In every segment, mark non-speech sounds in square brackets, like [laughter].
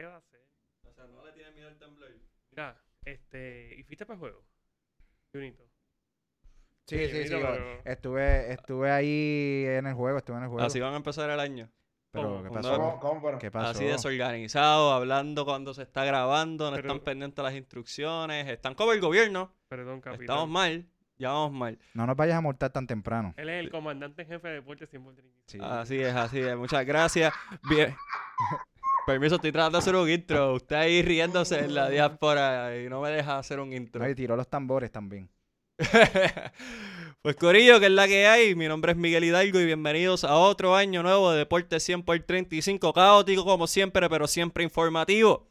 ¿qué va a hacer? O sea, no le tiene miedo al temblor. Mira, este, ¿y fuiste para el juego? Junito. Sí, Sí, sí, pero- Estuve, estuve ahí en el juego, estuve en el juego. Así van a empezar el año. Pero. ¿qué pasó? ¿Cómo, cómo, pero? ¿Qué pasó? Así desorganizado, hablando cuando se está grabando, no Pero- están pendientes las instrucciones, están como el gobierno, Perdón, capitán. estamos mal, ya vamos mal. No nos vayas a multar tan temprano. Él es el comandante en jefe de deportes 100%. Sí. Así es, así es, muchas gracias. Bien. [laughs] Permiso, estoy tratando de hacer un intro. Usted ahí riéndose en la diáspora y no me deja hacer un intro. Y tiró los tambores también. [laughs] pues Corillo, que es la que hay. Mi nombre es Miguel Hidalgo y bienvenidos a otro año nuevo de Deporte 100 por 35. Caótico como siempre, pero siempre informativo.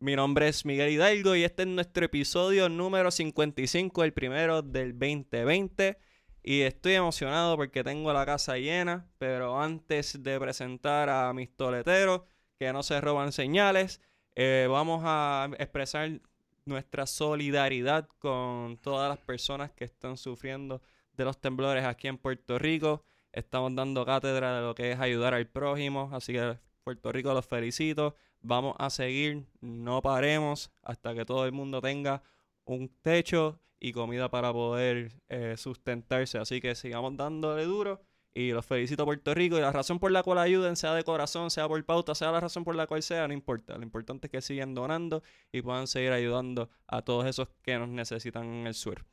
Mi nombre es Miguel Hidalgo y este es nuestro episodio número 55, el primero del 2020. Y estoy emocionado porque tengo la casa llena, pero antes de presentar a mis toleteros, que no se roban señales, eh, vamos a expresar nuestra solidaridad con todas las personas que están sufriendo de los temblores aquí en Puerto Rico. Estamos dando cátedra de lo que es ayudar al prójimo, así que Puerto Rico los felicito. Vamos a seguir, no paremos hasta que todo el mundo tenga un techo y comida para poder eh, sustentarse. Así que sigamos dándole duro y los felicito Puerto Rico. Y la razón por la cual ayuden, sea de corazón, sea por pauta, sea la razón por la cual sea, no importa. Lo importante es que sigan donando y puedan seguir ayudando a todos esos que nos necesitan en el sur.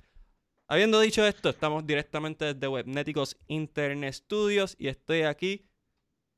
Habiendo dicho esto, estamos directamente desde Webnéticos Internet Studios y estoy aquí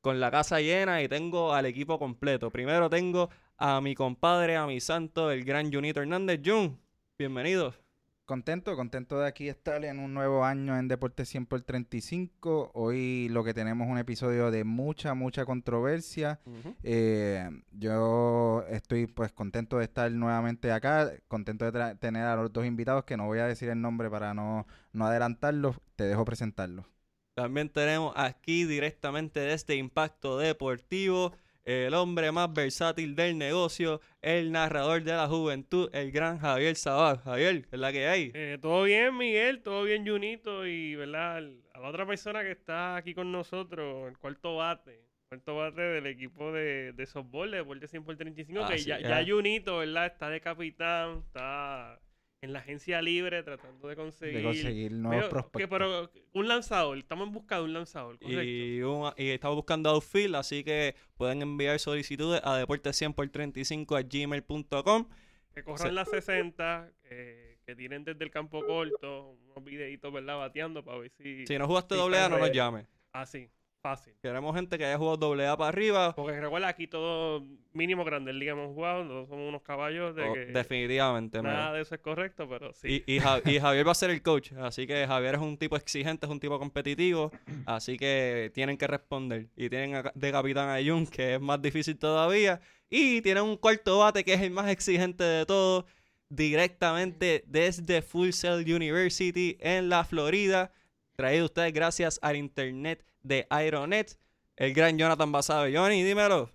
con la casa llena y tengo al equipo completo. Primero tengo a mi compadre, a mi santo, el gran Junito Hernández. Jun, bienvenido. Contento, contento de aquí estar en un nuevo año en Deporte 100 por 35. Hoy lo que tenemos es un episodio de mucha, mucha controversia. Eh, yo estoy pues contento de estar nuevamente acá, contento de tener a los dos invitados que no voy a decir el nombre para no, no adelantarlos, te dejo presentarlos. También tenemos aquí directamente desde Impacto Deportivo, el hombre más versátil del negocio, el narrador de la juventud, el gran Javier Sabaj. Javier, ¿qué es la que hay? Eh, todo bien, Miguel, todo bien, Junito, y ¿verdad? A la otra persona que está aquí con nosotros, el cuarto bate, cuarto bate del equipo de, de softball de Deporte 100 por 35, que Así ya, ya Junito, ¿verdad? Está de capitán, está en la agencia libre tratando de conseguir... De conseguir nuevos Pero, que- prospectos. pero un lanzador, estamos en busca de un lanzador, correcto. Y, un- y estamos buscando outfield, así que pueden enviar solicitudes a deporte100 por 35 a gmail.com. Que corran las 60, eh, que tienen desde el campo corto, unos videitos, ¿verdad? Bateando para ver si... Si no jugaste doble A, no nos llames. Así, fácil. Queremos gente que haya jugado doble A para arriba. Porque recuerda, aquí todo mínimo Grandes Ligas hemos jugado, nosotros somos unos caballos de Oh, que definitivamente. mira. nada de eso es correcto, pero sí. Y, y Ja- y Javier va a ser el coach, así que Javier es un tipo exigente, es un tipo competitivo, así que tienen que responder. Y tienen a- de capitán a Jun, que es más difícil todavía, y tienen un cuarto bate que es el más exigente de todos, directamente desde Full Sail University en la Florida, traído ustedes gracias al internet de Aeronet, el gran Jonathan Basabe. Johnny, dímelo.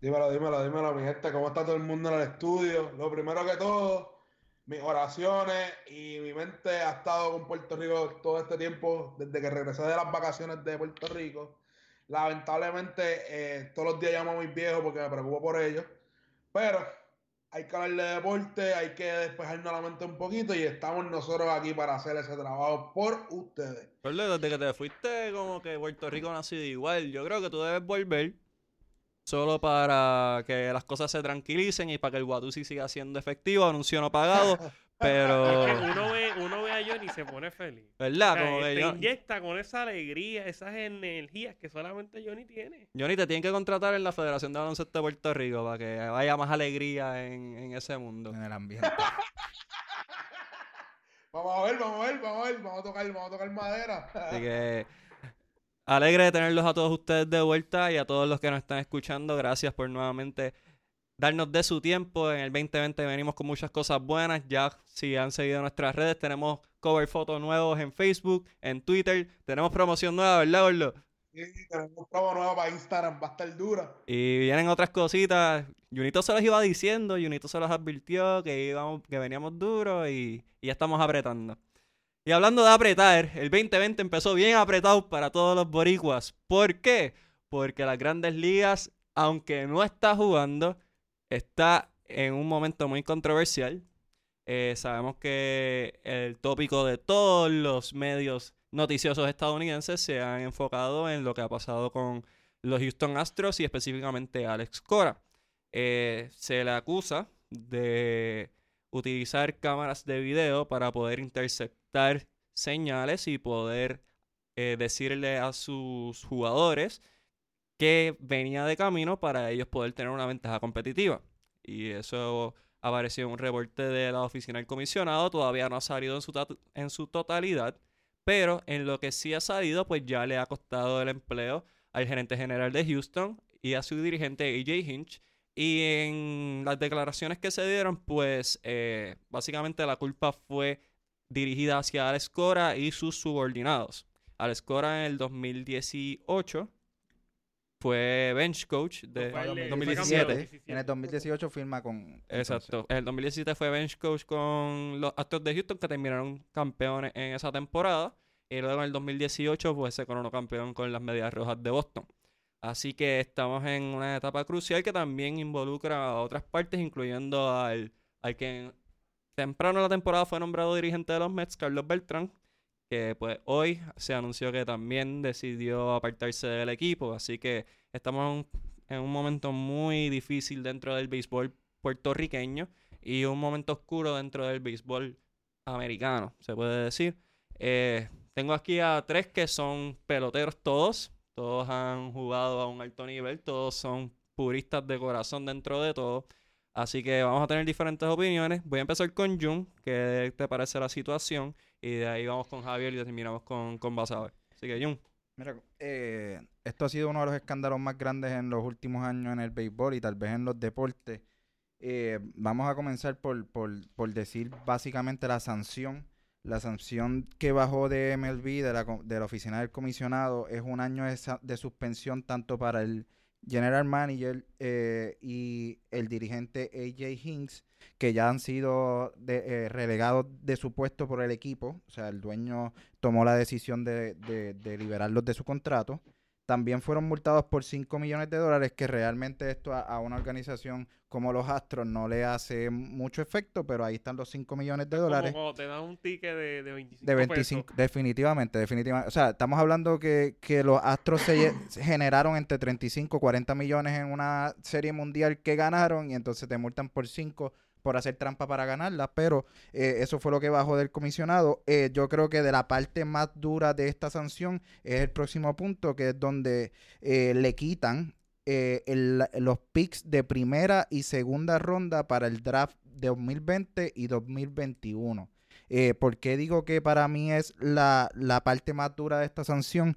Dímelo, dímelo, dímelo, mi gente, ¿cómo está todo el mundo en el estudio? Lo primero que todo, mis oraciones y mi mente ha estado con Puerto Rico todo este tiempo, desde que regresé de las vacaciones de Puerto Rico. Lamentablemente, eh, todos los días llamo a mis viejos porque me preocupo por ellos, pero hay que hablar de deporte, hay que despejarnos la mente un poquito y estamos nosotros aquí para hacer ese trabajo por ustedes. Pero desde que te fuiste, como que Puerto Rico no ha sido igual. Yo creo que tú debes volver solo para que las cosas se tranquilicen y para que el Watusi siga siendo efectivo, anuncio no pagado. [laughs] Pero, Es que uno ve, uno ve a Johnny y se pone feliz. O ¿verdad? sea, Como que te yo- inyecta con esa alegría, esas energías que solamente Johnny tiene. Johnny, te tienen que contratar en la Federación de Baloncesto de Puerto Rico para que haya más alegría en, en ese mundo. En el ambiente. [laughs] Vamos a ver, vamos a ver, vamos a ver, vamos a tocar, vamos a tocar madera. Así que alegre de tenerlos a todos ustedes de vuelta y a todos los que nos están escuchando. Gracias por nuevamente darnos de su tiempo. En el 2020 venimos con muchas cosas buenas. Ya si han seguido nuestras redes, tenemos cover fotos nuevos en Facebook, en Twitter. Tenemos promoción nueva, ¿verdad, Gordo? Sí, tenemos promo nueva para Instagram, va a estar dura. Y vienen otras cositas. Junito se los iba diciendo, Junito se los advirtió que, íbamos, que veníamos duros y, y ya estamos apretando. Y hablando de apretar, el 2020 empezó bien apretado para todos los boricuas. ¿Por qué? Porque las grandes ligas aunque no está jugando, está en un momento muy controversial. Eh, sabemos que el tópico de todos los medios noticiosos estadounidenses se han enfocado en lo que ha pasado con los Houston Astros y específicamente Alex Cora. Eh, se le acusa de utilizar cámaras de video para poder interceptar señales y poder eh, decirle a sus jugadores que venía de camino para ellos poder tener una ventaja competitiva. Y eso apareció un reporte de la oficina del comisionado, todavía no ha salido en su, en su totalidad, pero en lo que sí ha salido, pues ya le ha costado el empleo al gerente general de Houston y a su dirigente AJ Hinch. Y en las declaraciones que se dieron, pues eh, básicamente la culpa fue dirigida hacia Alex Cora y sus subordinados. Alex Cora en el 2018 fue bench coach de 2017. En el 2018 firma con... Exacto. En el 2017 fue bench coach con los Astros de Houston que terminaron campeones en esa temporada. Y luego en el 2018 pues se coronó campeón con las Medias Rojas de Boston. Así que estamos en una etapa crucial que también involucra a otras partes, incluyendo al, al que temprano en la temporada fue nombrado dirigente de los Mets, Carlos Beltrán, que pues hoy se anunció que también decidió apartarse del equipo, así que estamos en un momento muy difícil dentro del béisbol puertorriqueño y un momento oscuro dentro del béisbol americano, se puede decir. Eh, tengo aquí a tres que son peloteros todos, todos han jugado a un alto nivel, todos son puristas de corazón dentro de todo. Así que vamos a tener diferentes opiniones. Voy a empezar con Jun, ¿qué te parece la situación? Y de ahí vamos con Javier y terminamos con, con Basabe. Así que, Jun. Mira, eh, esto ha sido uno de los escándalos más grandes en los últimos años en el béisbol y tal vez en los deportes. Eh, vamos a comenzar por, por, por, decir básicamente la sanción. La sanción que bajó de MLB, de la, de la oficina del comisionado, es un año de, de suspensión tanto para el general manager eh, y el dirigente AJ Hinks, que ya han sido eh, relegados de su puesto por el equipo. O sea, el dueño tomó la decisión de, de, liberarlos de su contrato. También fueron multados por 5 millones de dólares, que realmente esto a, una organización como los Astros no le hace mucho efecto, pero ahí están los 5 millones de dólares. Como te dan un ticket de, de 25 De 25, definitivamente, definitivamente. O sea, estamos hablando que, que los Astros se generaron entre 35 y 40 millones en una serie mundial que ganaron y entonces te multan por 5 por hacer trampa para ganarla, pero eh, eso fue lo que bajó del comisionado. Eh, yo creo que de la parte más dura de esta sanción es el próximo punto, que es donde eh, le quitan los picks de primera y segunda ronda para el draft de 2020 y 2021. ¿Por qué digo que para mí es la, la parte más dura de esta sanción?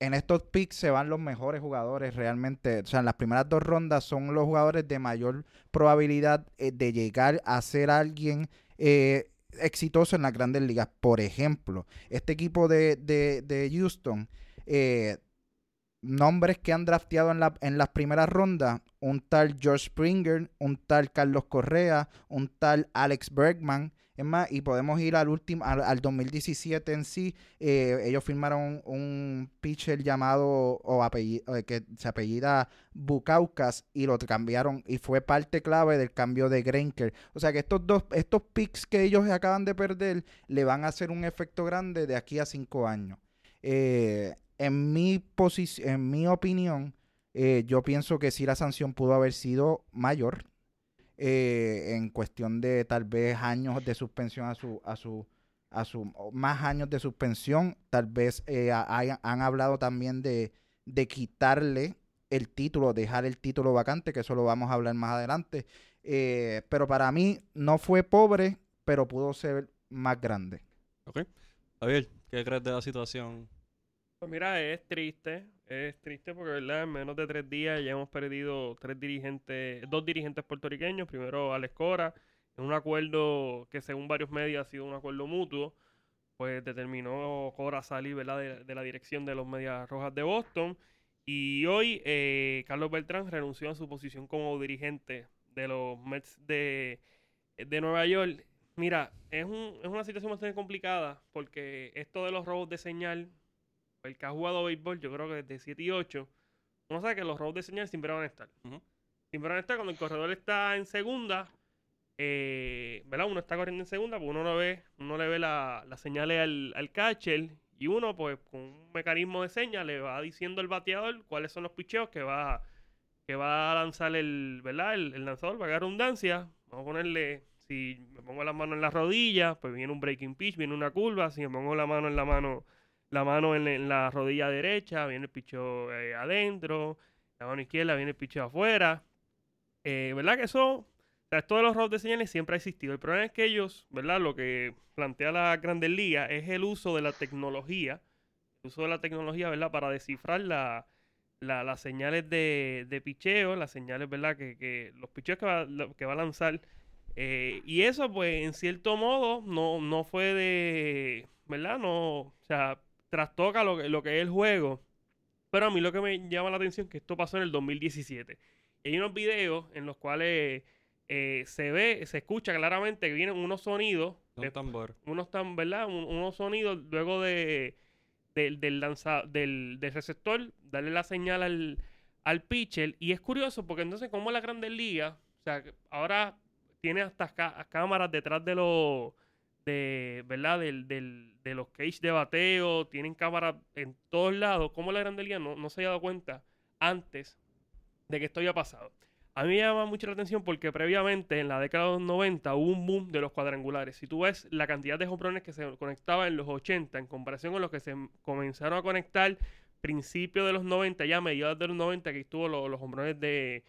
En estos picks se van los mejores jugadores realmente. O sea, en las primeras dos rondas son los jugadores de mayor probabilidad eh, de llegar a ser alguien eh, exitoso en las grandes ligas. Por ejemplo, este equipo de, de, Houston, eh, nombres que han drafteado en, la, en las primeras rondas, un tal George Springer, un tal Carlos Correa, un tal Alex Bergman, es más, y podemos ir al último, al, 2017 en sí. Eh, ellos firmaron un, pitcher llamado, o apellido, eh, que se apellida Bukaukas, y lo cambiaron, y fue parte clave del cambio de Greinker. O sea que estos dos, estos picks que ellos acaban de perder, le van a hacer un efecto grande de aquí a cinco años. Eh, en mi en mi opinión, yo pienso que sí la sanción pudo haber sido mayor. Eh, en cuestión de tal vez años de suspensión a su, a su, a su, más años de suspensión, tal vez eh, han hablado también de, de quitarle el título, dejar el título vacante, que eso lo vamos a hablar más adelante. Eh, pero para mí no fue pobre, pero pudo ser más grande. Ok. Javier, ¿qué crees de la situación? Pues mira, es triste. Es triste porque, ¿verdad? En menos de tres días ya hemos perdido tres dirigentes, dos dirigentes puertorriqueños. Primero Alex Cora, en un acuerdo que según varios medios ha sido un acuerdo mutuo, pues determinó Cora salir. De, la dirección de los Medias Rojas de Boston. Y hoy eh, Carlos Beltrán renunció a su posición como dirigente de los Mets de, de Nueva York. Mira, es, un, es una situación bastante complicada porque esto de los robos de señal el que ha jugado béisbol, yo creo que desde 7 y 8, uno sabe que los robots de señal siempre van a estar. Siempre van a estar cuando el corredor está en segunda, eh, ¿verdad? Uno está corriendo en segunda, pues uno no ve, uno le ve la- las señales al, al catcher y uno, pues, con un mecanismo de señas le va diciendo al bateador cuáles son los picheos que va, que va a lanzar el, ¿verdad? El, el lanzador, va a redundancia. Vamos a ponerle, si me pongo la mano en la rodilla, pues viene un breaking pitch, viene una curva. Si me pongo la mano en la mano, la mano en, la rodilla derecha, viene el picheo eh, adentro. La mano izquierda viene el picheo afuera. Eh, ¿Verdad que eso? Esto de los robots de señales siempre ha existido. El problema es que ellos, ¿verdad? Lo que plantea la Grandes Ligas es el uso de la tecnología. El uso de la tecnología, ¿verdad? Para descifrar la, la- las señales de, de picheo, las señales, ¿verdad? Que, que los picheos que va, que va a lanzar. Eh, y eso, pues, en cierto modo, no, no fue de, ¿verdad? No, o sea, trastoca lo que, lo que es el juego. Pero a mí lo que me llama la atención es que esto pasó en el 2017. Y hay unos videos en los cuales eh, se ve, se escucha claramente que vienen unos sonidos, Un de- tambor. unos tan, ¿verdad? Un- unos sonidos luego de del, del, lanza- del, del receptor, darle la señal al, al pitcher. Y es curioso porque entonces como la Grandes Ligas, o sea, ahora tiene hasta cámaras detrás de los, de, ¿verdad? Del, del, de los cage de bateo, tienen cámaras en todos lados. Como la Grandes Ligas no, no se había dado cuenta antes de que esto había pasado. A mí me llama mucho la atención porque previamente, en la década de los 90, hubo un boom de los cuadrangulares. Si tú ves la cantidad de hombrones que se conectaban en los 80 en comparación con los que se comenzaron a conectar principios de los 90, ya mediados de los 90, que estuvo lo- los hombrones de,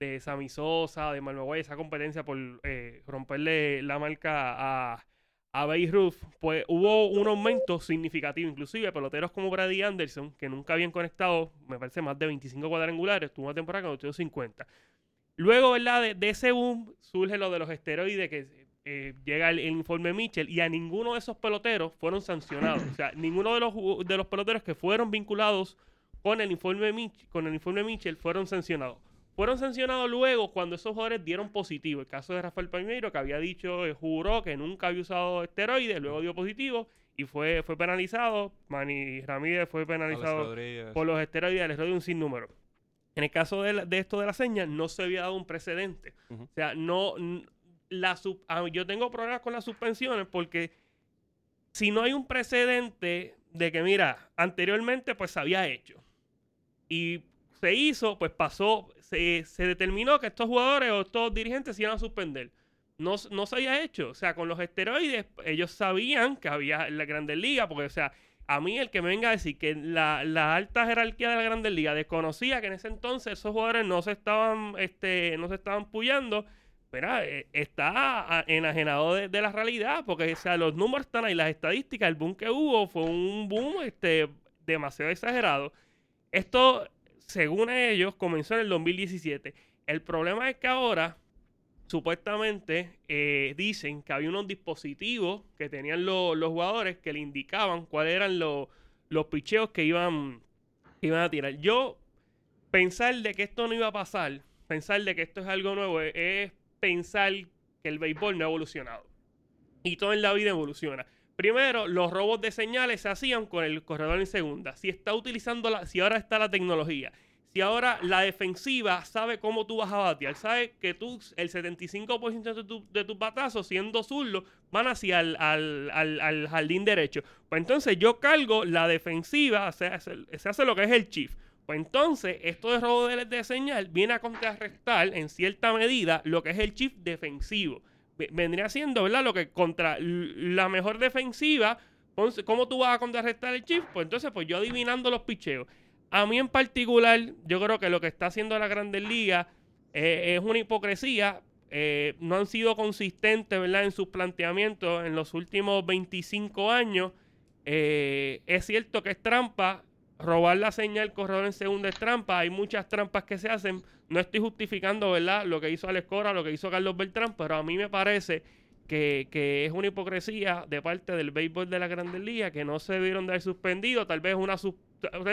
de Sammy Sosa, de Malmaguay, esa competencia por eh, romperle la marca a, a Ruth, pues hubo un aumento significativo. Inclusive peloteros como Brady Anderson, que nunca habían conectado, me parece, más de 25 cuadrangulares, tuvo una temporada que conectó 50. Luego, ¿verdad? De, ese boom surge lo de los esteroides que eh, llega el, informe Mitchell y a ninguno de esos peloteros fueron sancionados. O sea, ninguno de los, de los peloteros que fueron vinculados con el informe con el informe Mitchell fueron sancionados. Fueron sancionados luego cuando esos jugadores dieron positivo. El caso de Rafael Palmeiro, que había dicho, eh, juró que nunca había usado esteroides, luego dio positivo y fue, fue penalizado. Manny Ramírez fue penalizado por los esteroides les doy un sinnúmero. En el caso de, la- de esto de la seña, no se había dado un precedente. O sea, no. La sub- yo tengo problemas con las suspensiones porque si no hay un precedente de que, mira, anteriormente pues se había hecho y se hizo, pues pasó, se, determinó que estos jugadores o estos dirigentes se iban a suspender. No, no se había hecho. O sea, con los esteroides, ellos sabían que había la Grandes Ligas, porque, o sea, a mí el que me venga a decir que la, la alta jerarquía de la Grandes Ligas desconocía que en ese entonces esos jugadores no se estaban, este, no se estaban puyando, Mira, eh, está enajenado de, de la realidad, porque o sea, los números están ahí, las estadísticas, el boom que hubo fue un boom este, demasiado exagerado. Esto, según ellos, comenzó en el 2017. El problema es que ahora, supuestamente, eh, dicen que había unos dispositivos que tenían lo- los jugadores que le indicaban cuáles eran lo- los picheos que iban, iban a tirar. Yo, pensar de que esto no iba a pasar, pensar de que esto es algo nuevo, es, es pensar que el béisbol no ha evolucionado. Y todo en la vida evoluciona. Primero, los robos de señales se hacían con el corredor en segunda. Si está utilizando la, si ahora está la tecnología, si ahora la defensiva sabe cómo tú vas a batear, sabe que tú, el 75% de, tu- de tus batazos, siendo zurdo, van hacia el al, al- jardín derecho. Pues entonces yo cargo la defensiva, se hace, se hace lo que es el chief. Pues entonces, esto de robo de, de señal viene a contrarrestar en cierta medida lo que es el chip defensivo. Ve- Vendría siendo, ¿verdad? Lo que contra la mejor defensiva, ¿cómo tú vas a contrarrestar el chip? Pues entonces, pues yo adivinando los picheos. A mí en particular, yo creo que lo que está haciendo la Grandes Ligas eh, es una hipocresía. Eh, no han sido consistentes, ¿verdad? En sus planteamientos en los últimos 25 años. Eh, es cierto que es trampa. Robar la señal corredor en segunda es trampa. Hay muchas trampas que se hacen. No estoy justificando, ¿verdad? Lo que hizo Alex Cora, lo que hizo Carlos Beltrán, pero a mí me parece que, que es una hipocresía de parte del béisbol de la Grandes Ligas que no se debieron de haber suspendido. Tal vez una,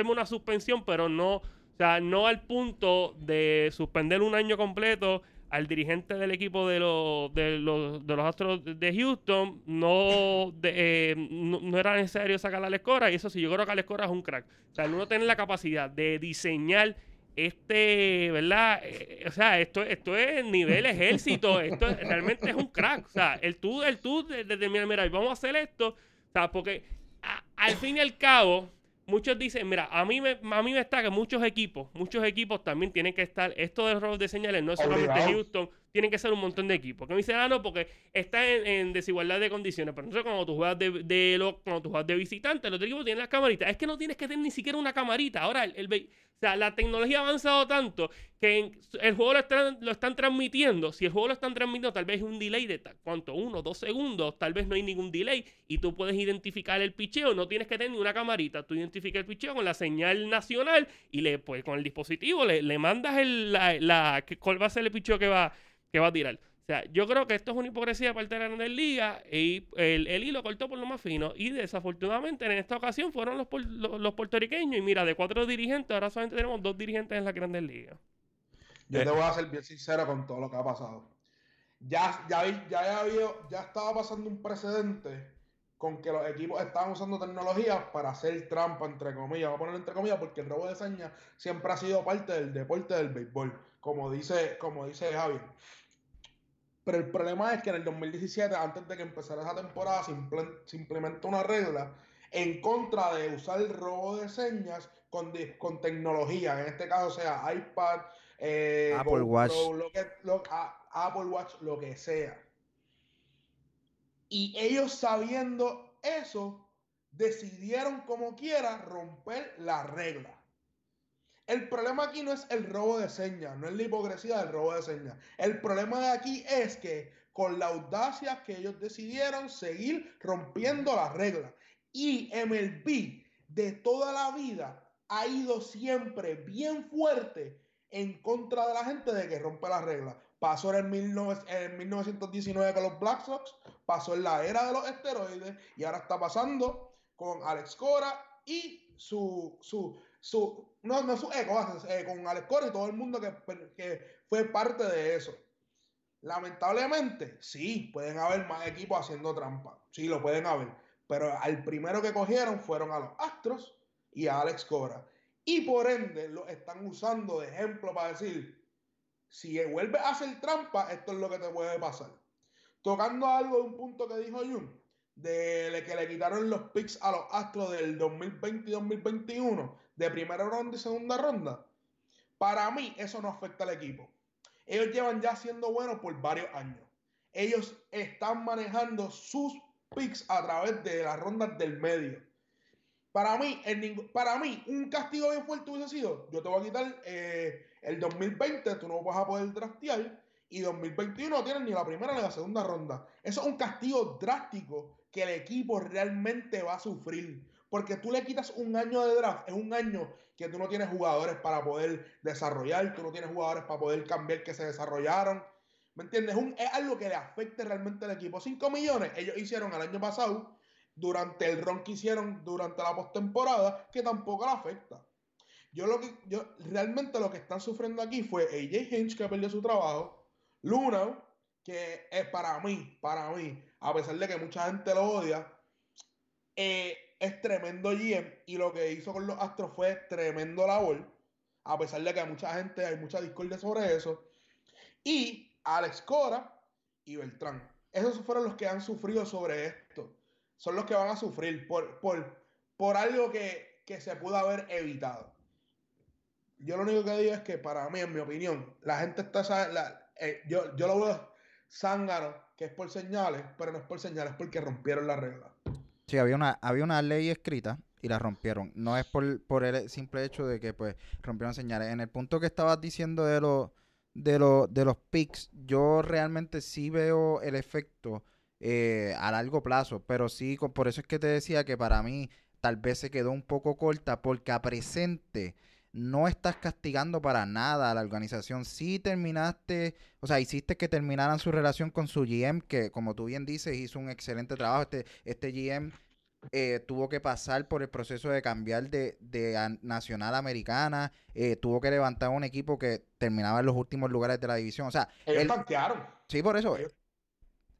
una suspensión, pero no, o sea, no al punto de suspender un año completo al dirigente del equipo de los, de los, de los Astros de Houston. No, de- eh, no, no era necesario sacar a Alex y eso sí, yo creo que Alex Cora es un crack. O sea, uno tiene la capacidad de diseñar este, ¿verdad? Eh, o sea, esto, esto es nivel ejército, esto es- realmente es un crack. O sea, el tú, el tú de- determinar, mira, vamos a hacer esto, o sea, porque al fin y al cabo, muchos dicen, mira, a mí me, a mí me está que muchos equipos, muchos equipos también tienen que estar, esto de robos de señales no es solamente Obligado. Houston, tienen que ser un montón de equipos. Que me dicen, ah, no, porque está en, en desigualdad de condiciones. Pero entonces cuando tú juegas de, de lo- cuando tú juegas de visitante, el otro equipo tiene las camaritas. Es que no tienes que tener ni siquiera una camarita. Ahora, el, el ve- o sea, la tecnología ha avanzado tanto que en- el juego lo están, lo están transmitiendo. Si el juego lo están transmitiendo, tal vez es un delay de cuánto, uno, dos segundos, tal vez no hay ningún delay y tú puedes identificar el picheo. No tienes que tener ni una camarita. Tú identificas el picheo con la señal nacional y le, pues, con el dispositivo le, le mandas el, la, la- cuál va a ser el picheo que va, que va a tirar. O sea, yo creo que esto es una hipocresía de parte de la Grandes Ligas y el, el hilo cortó por lo más fino. Y desafortunadamente en esta ocasión fueron los, los, los puertorriqueños. Y mira, de cuatro dirigentes, ahora solamente tenemos dos dirigentes en las Grandes Ligas. Yo Eh. te voy a ser bien sincero con todo lo que ha pasado. Ya, ya, ya, ya, había- ya estaba pasando un precedente con que los equipos estaban usando tecnología para hacer trampa, entre comillas. Vamos a ponerlo entre comillas porque el robo de señas siempre ha sido parte del deporte del béisbol, como dice, como dice Javier. Pero el problema es que en el 2017, antes de que empezara esa temporada, se, imple- se implementó una regla en contra de usar el robo de señas con, con tecnología. En este caso sea iPad, eh, Apple Watch. lo que, lo- a- Apple Watch, lo que sea. Y ellos sabiendo eso, decidieron como quiera romper la regla. El problema aquí no es el robo de señas, no es la hipocresía del robo de señas. El problema de aquí es que con la audacia que ellos decidieron seguir rompiendo las reglas. Y MLB de toda la vida ha ido siempre bien fuerte en contra de la gente de que rompe las reglas. Pasó en, el 19- en 1919 con los Black Sox, pasó en la era de los esteroides y ahora está pasando con Alex Cora y su, su, su no, no su eco, eh, con Alex Cora y todo el mundo que, que fue parte de eso. Lamentablemente, sí, pueden haber más equipos haciendo trampa, sí, lo pueden haber, pero al primero que cogieron fueron a los Astros y a Alex Cora. Y por ende lo están usando de ejemplo para decir, si vuelves a hacer trampa, esto es lo que te puede pasar. Tocando algo de un punto que dijo Jun, de que le quitaron los picks a los Astros del 2020 y 2021, de primera ronda y segunda ronda. Para mí, eso no afecta al equipo. Ellos llevan ya siendo buenos por varios años. Ellos están manejando sus picks a través de las rondas del medio. Para mí, para mí, un castigo bien fuerte hubiese sido, yo te voy a quitar eh, el 2020, tú no vas a poder draftear, y 2021 no tienes ni la primera ni la segunda ronda. Eso es un castigo drástico que el equipo realmente va a sufrir. Porque tú le quitas un año de draft, es un año que tú no tienes jugadores para poder desarrollar, tú no tienes jugadores para poder cambiar que se desarrollaron. ¿Me entiendes? Es, un- algo que le afecte realmente al equipo. 5 millones ellos hicieron el año pasado durante el ron que hicieron durante la postemporada, que tampoco le afecta. Yo lo que, yo, realmente lo que están sufriendo aquí fue AJ Hinch, que perdió su trabajo, Luna, que es para mí, para mí, a pesar de que mucha gente lo odia, eh, es tremendo GM y lo que hizo con los Astros fue tremendo labor, a pesar de que hay mucha gente, hay mucha discordia sobre eso. Y Alex Cora y Beltrán. Esos fueron los que han sufrido sobre esto. Son los que van a sufrir por, por, por algo que, que se pudo haber evitado. Yo lo único que digo es que para mí, en mi opinión, la gente está... la- eh, yo, yo lo veo zángano, que es por señales, pero no es por señales, porque rompieron la regla. Sí, había una, había una ley escrita y la rompieron. No es por, por el simple hecho de que pues rompieron señales. En el punto que estabas diciendo de los de los de los picks, yo realmente sí veo el efecto eh, a largo plazo, pero sí, por eso es que te decía que para mí tal vez se quedó un poco corta porque a presente no estás castigando para nada a la organización. Sí terminaste, o sea, hiciste que terminaran su relación con su GM, que como tú bien dices, hizo un excelente trabajo. Este, este GM eh, tuvo que pasar por el proceso de cambiar de, de a- nacional americana, eh, tuvo que levantar un equipo que terminaba en los últimos lugares de la división. O sea, Ellos él-. Sí, por eso.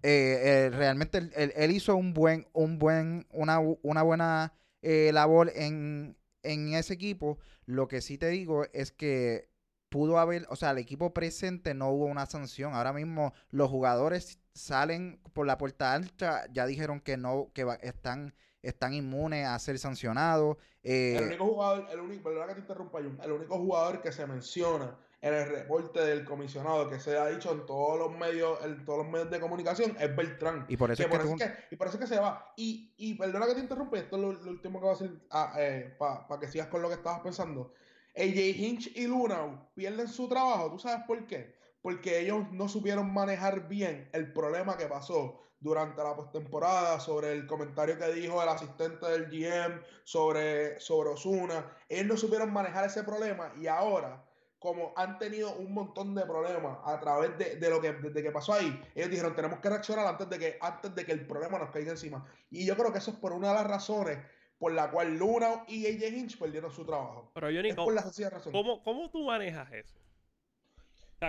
Eh, realmente él, él- hizo un buen, un buen, una, una buena labor en, en ese equipo. Lo que sí te digo es que pudo haber, o sea, el equipo presente no hubo una sanción. Ahora mismo los jugadores salen por la puerta alta, ya dijeron que no, que están, están inmunes a ser sancionados. el eh, único jugador, el único, que te interrumpa, el único jugador que se menciona en el reporte del comisionado que se ha dicho en todos los medios, en todos los medios de comunicación es Beltrán. Y por eso, es, que y por eso que se va. Y, y perdona que te interrumpa, esto es lo, último que voy a decir ah, eh, para que sigas con lo que estabas pensando. AJ Hinch y Luna pierden su trabajo, ¿tú sabes por qué? Porque ellos no supieron manejar bien el problema que pasó durante la postemporada sobre el comentario que dijo el asistente del GM sobre, sobre Osuna. Ellos no supieron manejar ese problema y ahora como han tenido un montón de problemas a través de, lo que desde que pasó ahí, ellos dijeron tenemos que reaccionar antes de que antes de que el problema nos caiga encima. Y yo creo que eso es por una de las razones por la cual Luna y AJ Hinch perdieron su trabajo. Pero yo ni por la razón. ¿cómo, ¿Cómo tú manejas eso?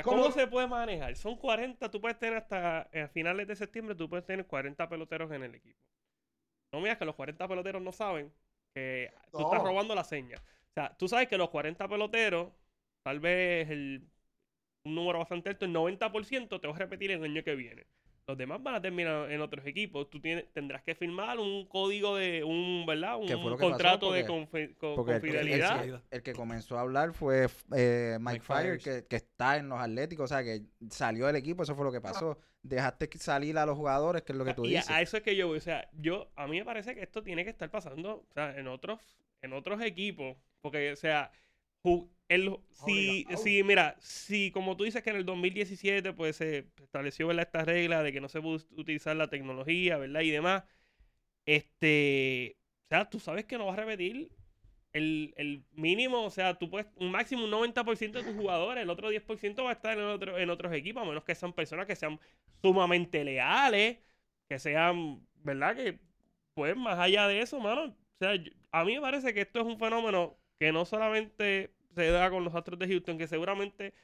¿cómo, se puede manejar? Son 40, tú puedes tener hasta a finales de septiembre, tú puedes tener 40 peloteros en el equipo. No miras que los 40 peloteros no saben que tú estás robando la seña. O sea, tú sabes que los 40 peloteros tal vez el, un número bastante alto, el 90% te va a repetir el año que viene. Los demás van a terminar en otros equipos. Tú tienes, tendrás que firmar un código de un, ¿verdad? Un contrato de confidencialidad. El, que comenzó a hablar fue eh, Mike, Fire, que, está en los Atléticos, o sea, que salió del equipo, eso fue lo que pasó. Dejaste salir a los jugadores, que es lo que tú dices. Y a eso es que yo voy, o sea, yo, a mí me parece que esto tiene que estar pasando, o sea, en otros, en otros equipos, porque, o sea, el, si, si, mira, si como tú dices que en el 2017 pues se estableció ¿verdad? esta regla de que no se puede utilizar la tecnología, ¿verdad? Y demás, este, o sea, tú sabes que no vas a repetir el, mínimo, o sea, tú puedes, un máximo un 90% de tus jugadores, el otro 10% va a estar en, otro, en otros equipos, a menos que sean personas que sean sumamente leales, que sean, ¿verdad? Que, pues, más allá de eso, mano, o sea, a mí me parece que esto es un fenómeno que no solamente se da con los Astros de Houston, que seguramente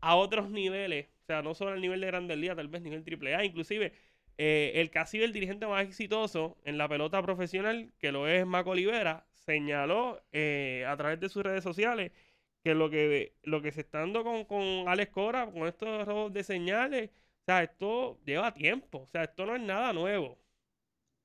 a otros niveles, o sea, no solo al nivel de Grandes Ligas, tal vez nivel AAA, inclusive eh, el casi el dirigente más exitoso en la pelota profesional, que lo es Mac Olivera, señaló eh, a través de sus redes sociales que lo que, lo que se está dando con, con Alex Cora, con estos robos de señales, o sea, esto lleva tiempo, o sea, esto no es nada nuevo.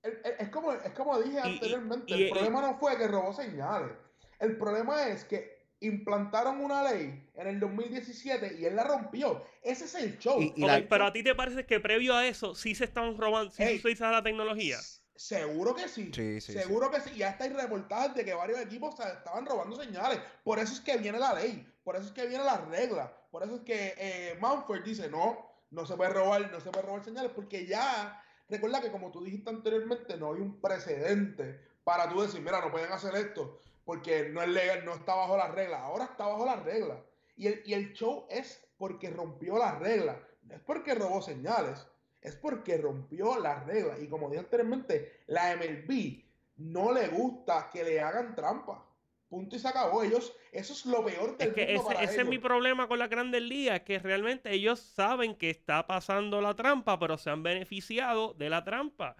Es, como, es como dije anteriormente, el problema no fue que robó señales. El problema es que implantaron una ley en el 2017 y él la rompió. Ese es el show. Pero a ti te parece que previo a eso sí se estaban robando, sí se utiliza la tecnología. Seguro que sí. Seguro que sí. Ya está reportajes de que varios equipos estaban robando señales. Por eso es que viene la ley. Por eso es que viene la regla. Por eso es que eh, Manfred dice, no, no se puede robar, no se puede robar señales. Porque ya, recuerda que como tú dijiste anteriormente, no hay un precedente para tú decir, mira, no pueden hacer esto porque no es legal, no está bajo las reglas. Ahora está bajo las reglas. Y el, y el show es porque rompió las reglas. No es porque robó señales, es porque rompió las reglas. Y como dije anteriormente, la MLB no le gusta que le hagan trampa. Punto y se acabó. Ellos, eso es lo peor del es que ese, ese es mi problema con la Grandes Ligas, que realmente ellos saben que está pasando la trampa, pero se han beneficiado de la trampa.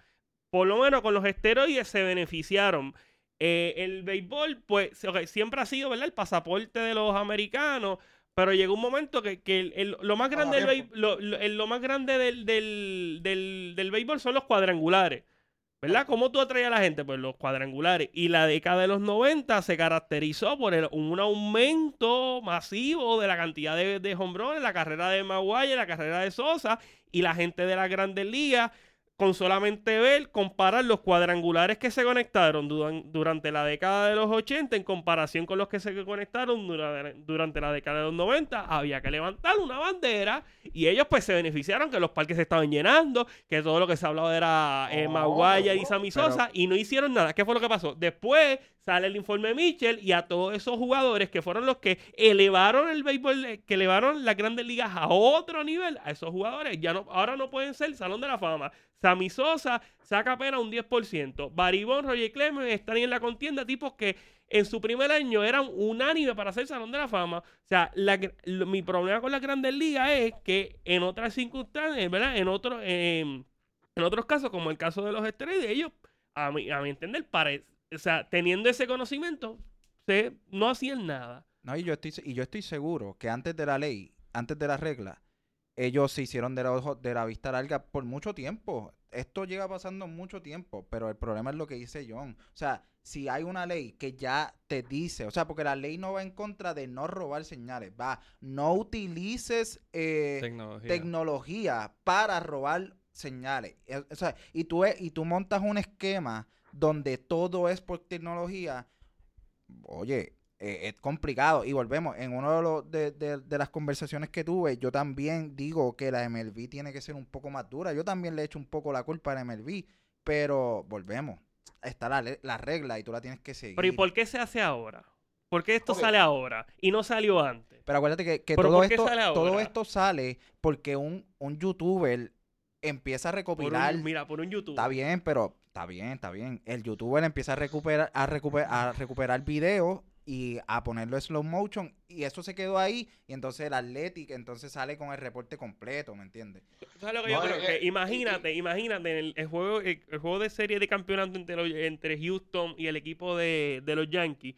Por lo menos con los esteroides se beneficiaron. Eh, el béisbol, pues, siempre ha sido, ¿verdad? El pasaporte de los americanos. Pero llegó un momento que, lo más grande, del, lo, más grande del, del, béisbol son los cuadrangulares. ¿Verdad? ¿Cómo tú atraes a la gente? Pues los cuadrangulares. Y la década de los 90 se caracterizó por un aumento masivo de la cantidad de, de en la carrera de Maguire, la carrera de Sosa. Y la gente de las grandes ligas con solamente ver, comparar los cuadrangulares que se conectaron durante la década de los 80 en comparación con los que se conectaron durante la década de los 90, había que levantar una bandera y ellos pues se beneficiaron que los parques se estaban llenando, que todo lo que se hablaba era eh, Maguaya y Sammy Sosa y no hicieron nada. ¿Qué fue lo que pasó? Después sale el informe Mitchell y a todos esos jugadores que fueron los que elevaron el béisbol, eh, que elevaron las grandes ligas a otro nivel, a esos jugadores ya no, ahora no pueden ser Salón de la Fama. Sammy Sosa saca apenas un 10%. Baribón, Roger Clemens están en la contienda, tipos que en su primer año eran unánime para ser Salón de la Fama. O sea, mi problema con las grandes ligas es que en otras circunstancias, ¿verdad? En, otro, en otros casos, como el caso de los estrellas, ellos, a mi, a mi entender, parece o sea, teniendo ese conocimiento, se, no hacían nada. No, y yo estoy, y yo estoy seguro que antes de la ley, antes de la regla, ellos se hicieron de la, ojo- de la vista larga por mucho tiempo. Esto lleva pasando mucho tiempo, pero el problema es lo que dice John. O sea, si hay una ley que ya te dice, o sea, porque la ley no va en contra de no robar señales, va, no utilices eh, Tecnología. tecnología para robar señales. Eh, O sea, y tú, e- y tú montas un esquema donde todo es por tecnología, oye, eh, es complicado. Y volvemos, en uno de, los, de, de- de las conversaciones que tuve, yo también digo que la MLB tiene que ser un poco más dura. Yo también le echo un poco la culpa a la MLB, pero volvemos. Está la, la regla y tú la tienes que seguir. Pero ¿y por qué se hace ahora? ¿Por qué esto sale ahora y no salió antes? Pero acuérdate que, que ¿Pero todo, esto, sale todo esto sale porque un, un youtuber empieza a Por recopilar... un, mira, por un YouTube. Está bien, pero está bien, está bien. El youtuber empieza a recuperar, a recuperar, a recuperar videos y a ponerlo en slow motion y eso se quedó ahí y entonces el Athletic entonces sale con el reporte completo, ¿me entiendes? ¿Sabes lo que No, yo creo? eh, Que eh, imagínate, imagínate el, el juego, el, el juego de serie de campeonato entre, los- entre Houston y el equipo de, de los Yankees,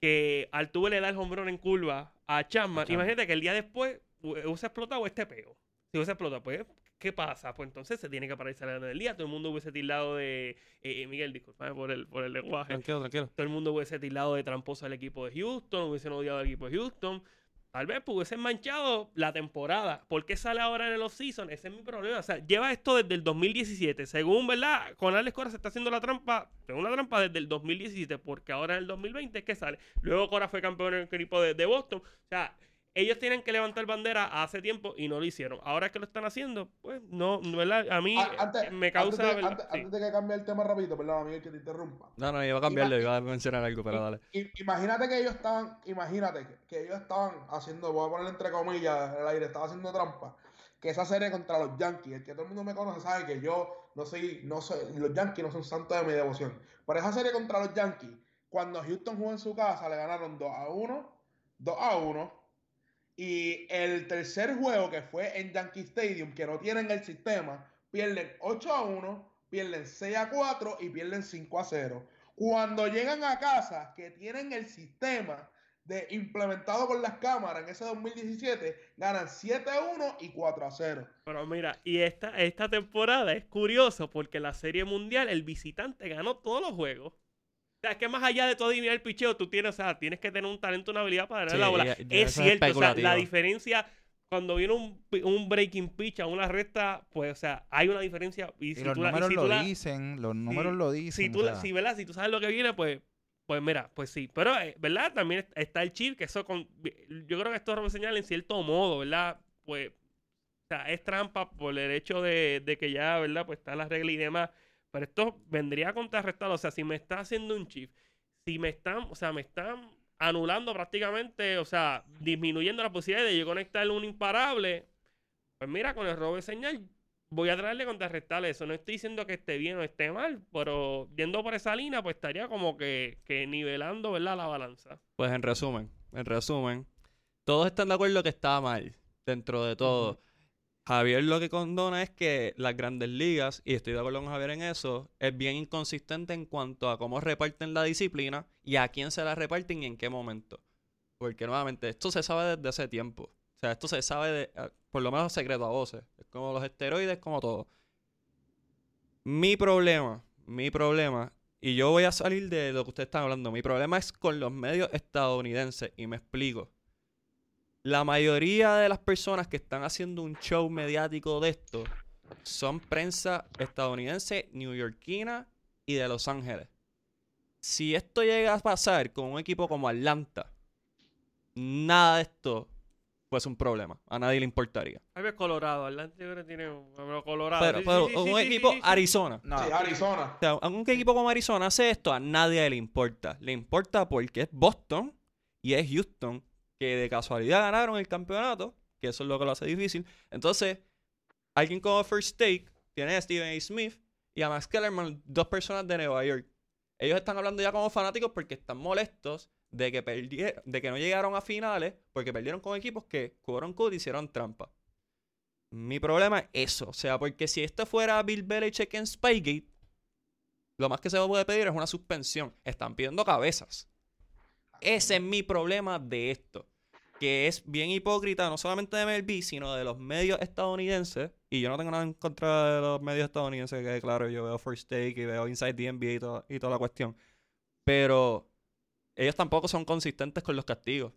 que Altuve le da el hombrón en curva a Chapman. Chapman. Imagínate que el día después hu- hubiese explotado este peo. Si hubiese explotado, pues, ¿qué pasa? Pues entonces se tiene que paralizar el día. Todo el mundo hubiese tildado de. eh, eh, Miguel, disculpame por el, por el lenguaje. Tranquilo, tranquilo. todo el mundo hubiese tildado de tramposo al equipo de Houston, hubiesen odiado al equipo de Houston. Tal vez pues, hubiesen manchado la temporada. ¿Por qué sale ahora en el off-season? Ese es mi problema. O sea, lleva esto desde el 2017. Según, ¿verdad? Con Alex Cora se está haciendo la trampa. Según la trampa desde el 2017. Porque ahora en el 2020 es que sale. Luego Cora fue campeón en el equipo de, de Boston. O sea, ellos tienen que levantar bandera hace tiempo y no lo hicieron. Ahora que lo están haciendo, pues no, ¿verdad? A mí Ah, eh, antes, me causa... antes, de, antes- Sí. antes de que cambie el tema rapidito, perdón, amigo, que te interrumpa. No, no, iba a cambiarlo, iba a mencionar algo, pero dale. Imagínate que ellos estaban, imagínate que, que ellos estaban haciendo, voy a poner entre comillas en el aire, estaban haciendo trampa. Que esa serie contra los Yankees, el que todo el mundo me conoce sabe que yo no soy, no soy, los Yankees no son santos de mi devoción. Pero esa serie contra los Yankees, cuando Houston jugó en su casa, le ganaron 2 a 1, 2 a 1. Y el tercer juego, que fue en Yankee Stadium, que no tienen el sistema, pierden 8 a 1, pierden 6 a 4 y pierden 5 a 0. Cuando llegan a casa, que tienen el sistema de implementado con las cámaras en ese 2017, ganan 7 a 1 y 4 a 0. Pero mira, y esta, esta temporada es curioso porque la Serie Mundial el visitante ganó todos los juegos. O sea, es que más allá de todo adivinar el picheo, tú tienes, o sea, tienes que tener un talento, una habilidad para ganar Sí, la bola. ya- ya es eso es cierto, o sea, la diferencia cuando viene un, un breaking pitch a una recta, pues, o sea, hay una diferencia. Y, Y si los tú la- y números si tú lo la- dicen, los números si- lo dicen. si o tú, la- sea, si, ¿verdad? si tú sabes lo que viene, pues, pues mira, pues sí. Pero, eh, ¿verdad? También est- está el chip, que eso con... Yo creo que esto es señal en cierto modo, ¿verdad? Pues, o sea, es trampa por el hecho de, de que ya, ¿verdad? Pues está la regla y demás. Pero esto vendría a contrarrestar. O sea, si me está haciendo un chip, si me están, o sea, me están anulando prácticamente, o sea, disminuyendo la posibilidad de yo conectar un imparable, pues mira, con el robo de señal, voy a tratarle de contrarrestar eso. No estoy diciendo que esté bien o esté mal, pero yendo por esa línea, pues estaría como que, que nivelando, ¿verdad? La balanza. Pues en resumen, en resumen, todos están de acuerdo que está mal dentro de todo. Javier lo que condona es que las grandes ligas, y estoy de acuerdo con Javier en eso, es bien inconsistente en cuanto a cómo reparten la disciplina y a quién se la reparten y en qué momento. Porque nuevamente, esto se sabe desde hace tiempo. O sea, esto se sabe de, ah, por lo menos secreto a voces. Es como los esteroides, como todo. Mi problema, mi problema, y yo voy a salir de lo que ustedes están hablando, mi problema es con los medios estadounidenses, y me explico. La mayoría de las personas que están haciendo un show mediático de esto son prensa estadounidense, neoyorquina y de Los Ángeles. Si esto llega a pasar con un equipo como Atlanta, nada de esto fuese un problema. A nadie le importaría. Tal vez Colorado, Atlanta yo creo que tiene un pero Colorado. Pero, sí, pero sí, sí, un sí, sí, equipo sí, sí. Arizona. no, Sí, Arizona. O sea, un equipo como Arizona hace esto, a nadie le importa. Le importa porque es Boston y es Houston, que de casualidad ganaron el campeonato, que eso es lo que lo hace difícil. Entonces, alguien como First Take tiene a Steven A. Smith y a Max Kellerman, dos personas de Nueva York. Ellos están hablando ya como fanáticos porque están molestos de que, de que no llegaron a finales porque perdieron con equipos que, quote unquote, hicieron trampa. Mi problema es eso. O sea, porque si esto fuera Bill Belichick en Spygate, lo más que se puede pedir es una suspensión. Están pidiendo cabezas. Ese es mi problema de esto. Que es bien hipócrita, no solamente de MLB, sino de los medios estadounidenses. Y yo no tengo nada en contra de los medios estadounidenses, que claro, yo veo First Take y veo Inside the NBA y, todo- y toda la cuestión. Pero ellos tampoco son consistentes con los castigos.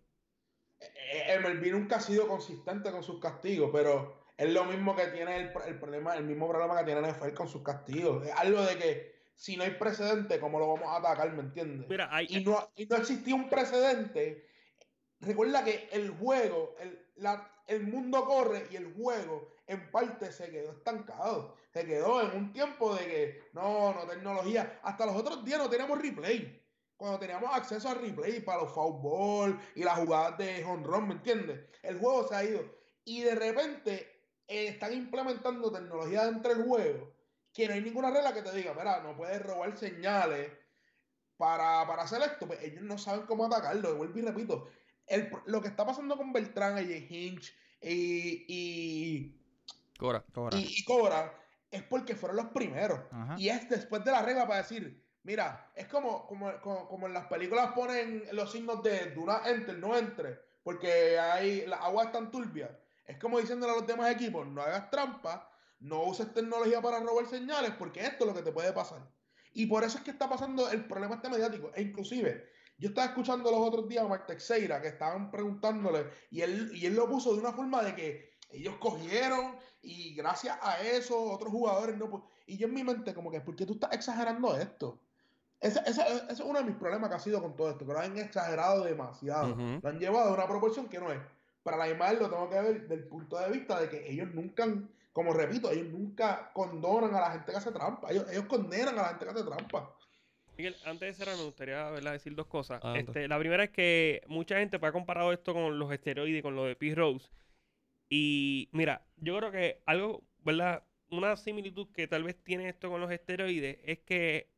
Eh, MLB nunca ha sido consistente con sus castigos, pero es lo mismo que tiene el, el problema, el mismo problema que tiene NFL con sus castigos. Es algo de que si no hay precedente, ¿cómo lo vamos a atacar? ¿Me entiendes? Mira, hay, y no, y no existía un precedente. Recuerda que el juego, el, la- el mundo corre y el juego en parte se quedó estancado. Se quedó en un tiempo de que no, no tecnología. Hasta los otros días no teníamos replay. Cuando teníamos acceso a replay para los foul ball y las jugadas de home run, ¿me entiendes? El juego se ha ido. Y de repente eh, están implementando tecnología dentro del juego que no hay ninguna regla que te diga, mira, no puedes robar señales para, para hacer esto, pues ellos no saben cómo atacarlo. Vuelvo y repito, el, lo que está pasando con Beltrán, AJ Hinch y, y, Cora. Cobra. y, y Cobra es porque fueron los primeros. Ajá. Y es después de la regla para decir, mira, es como, como, como, como en las películas ponen los signos de do not enter, no entre, porque hay, las aguas están turbias. Es como diciéndole a los demás equipos, no hagas trampa, no uses tecnología para robar señales, porque esto es lo que te puede pasar. Y por eso es que está pasando el problema este mediático. E inclusive, yo estaba escuchando los otros días a Mark Teixeira que estaban preguntándole, y él, y él lo puso de una forma de que ellos cogieron y gracias a eso otros jugadores no... Y yo en mi mente como que, ¿por qué tú estás exagerando esto? Ese, ese- ese es uno de mis problemas que ha sido con todo esto, que lo han exagerado demasiado. Lo han llevado a una proporción que no es. Para la imagen lo tengo que ver del punto de vista de que ellos nunca, han- como repito, ellos nunca condonan a la gente que hace trampa. Ellos, ellos condenan a la gente que hace trampa. Miguel, antes de cerrar, me gustaría ¿verdad? decir dos cosas. Adelante. Este, la primera es que mucha gente pues, ha comparado esto con los esteroides, con lo de Pete Rose. Y mira, yo creo que algo, ¿verdad? Una similitud que tal vez tiene esto con los esteroides es que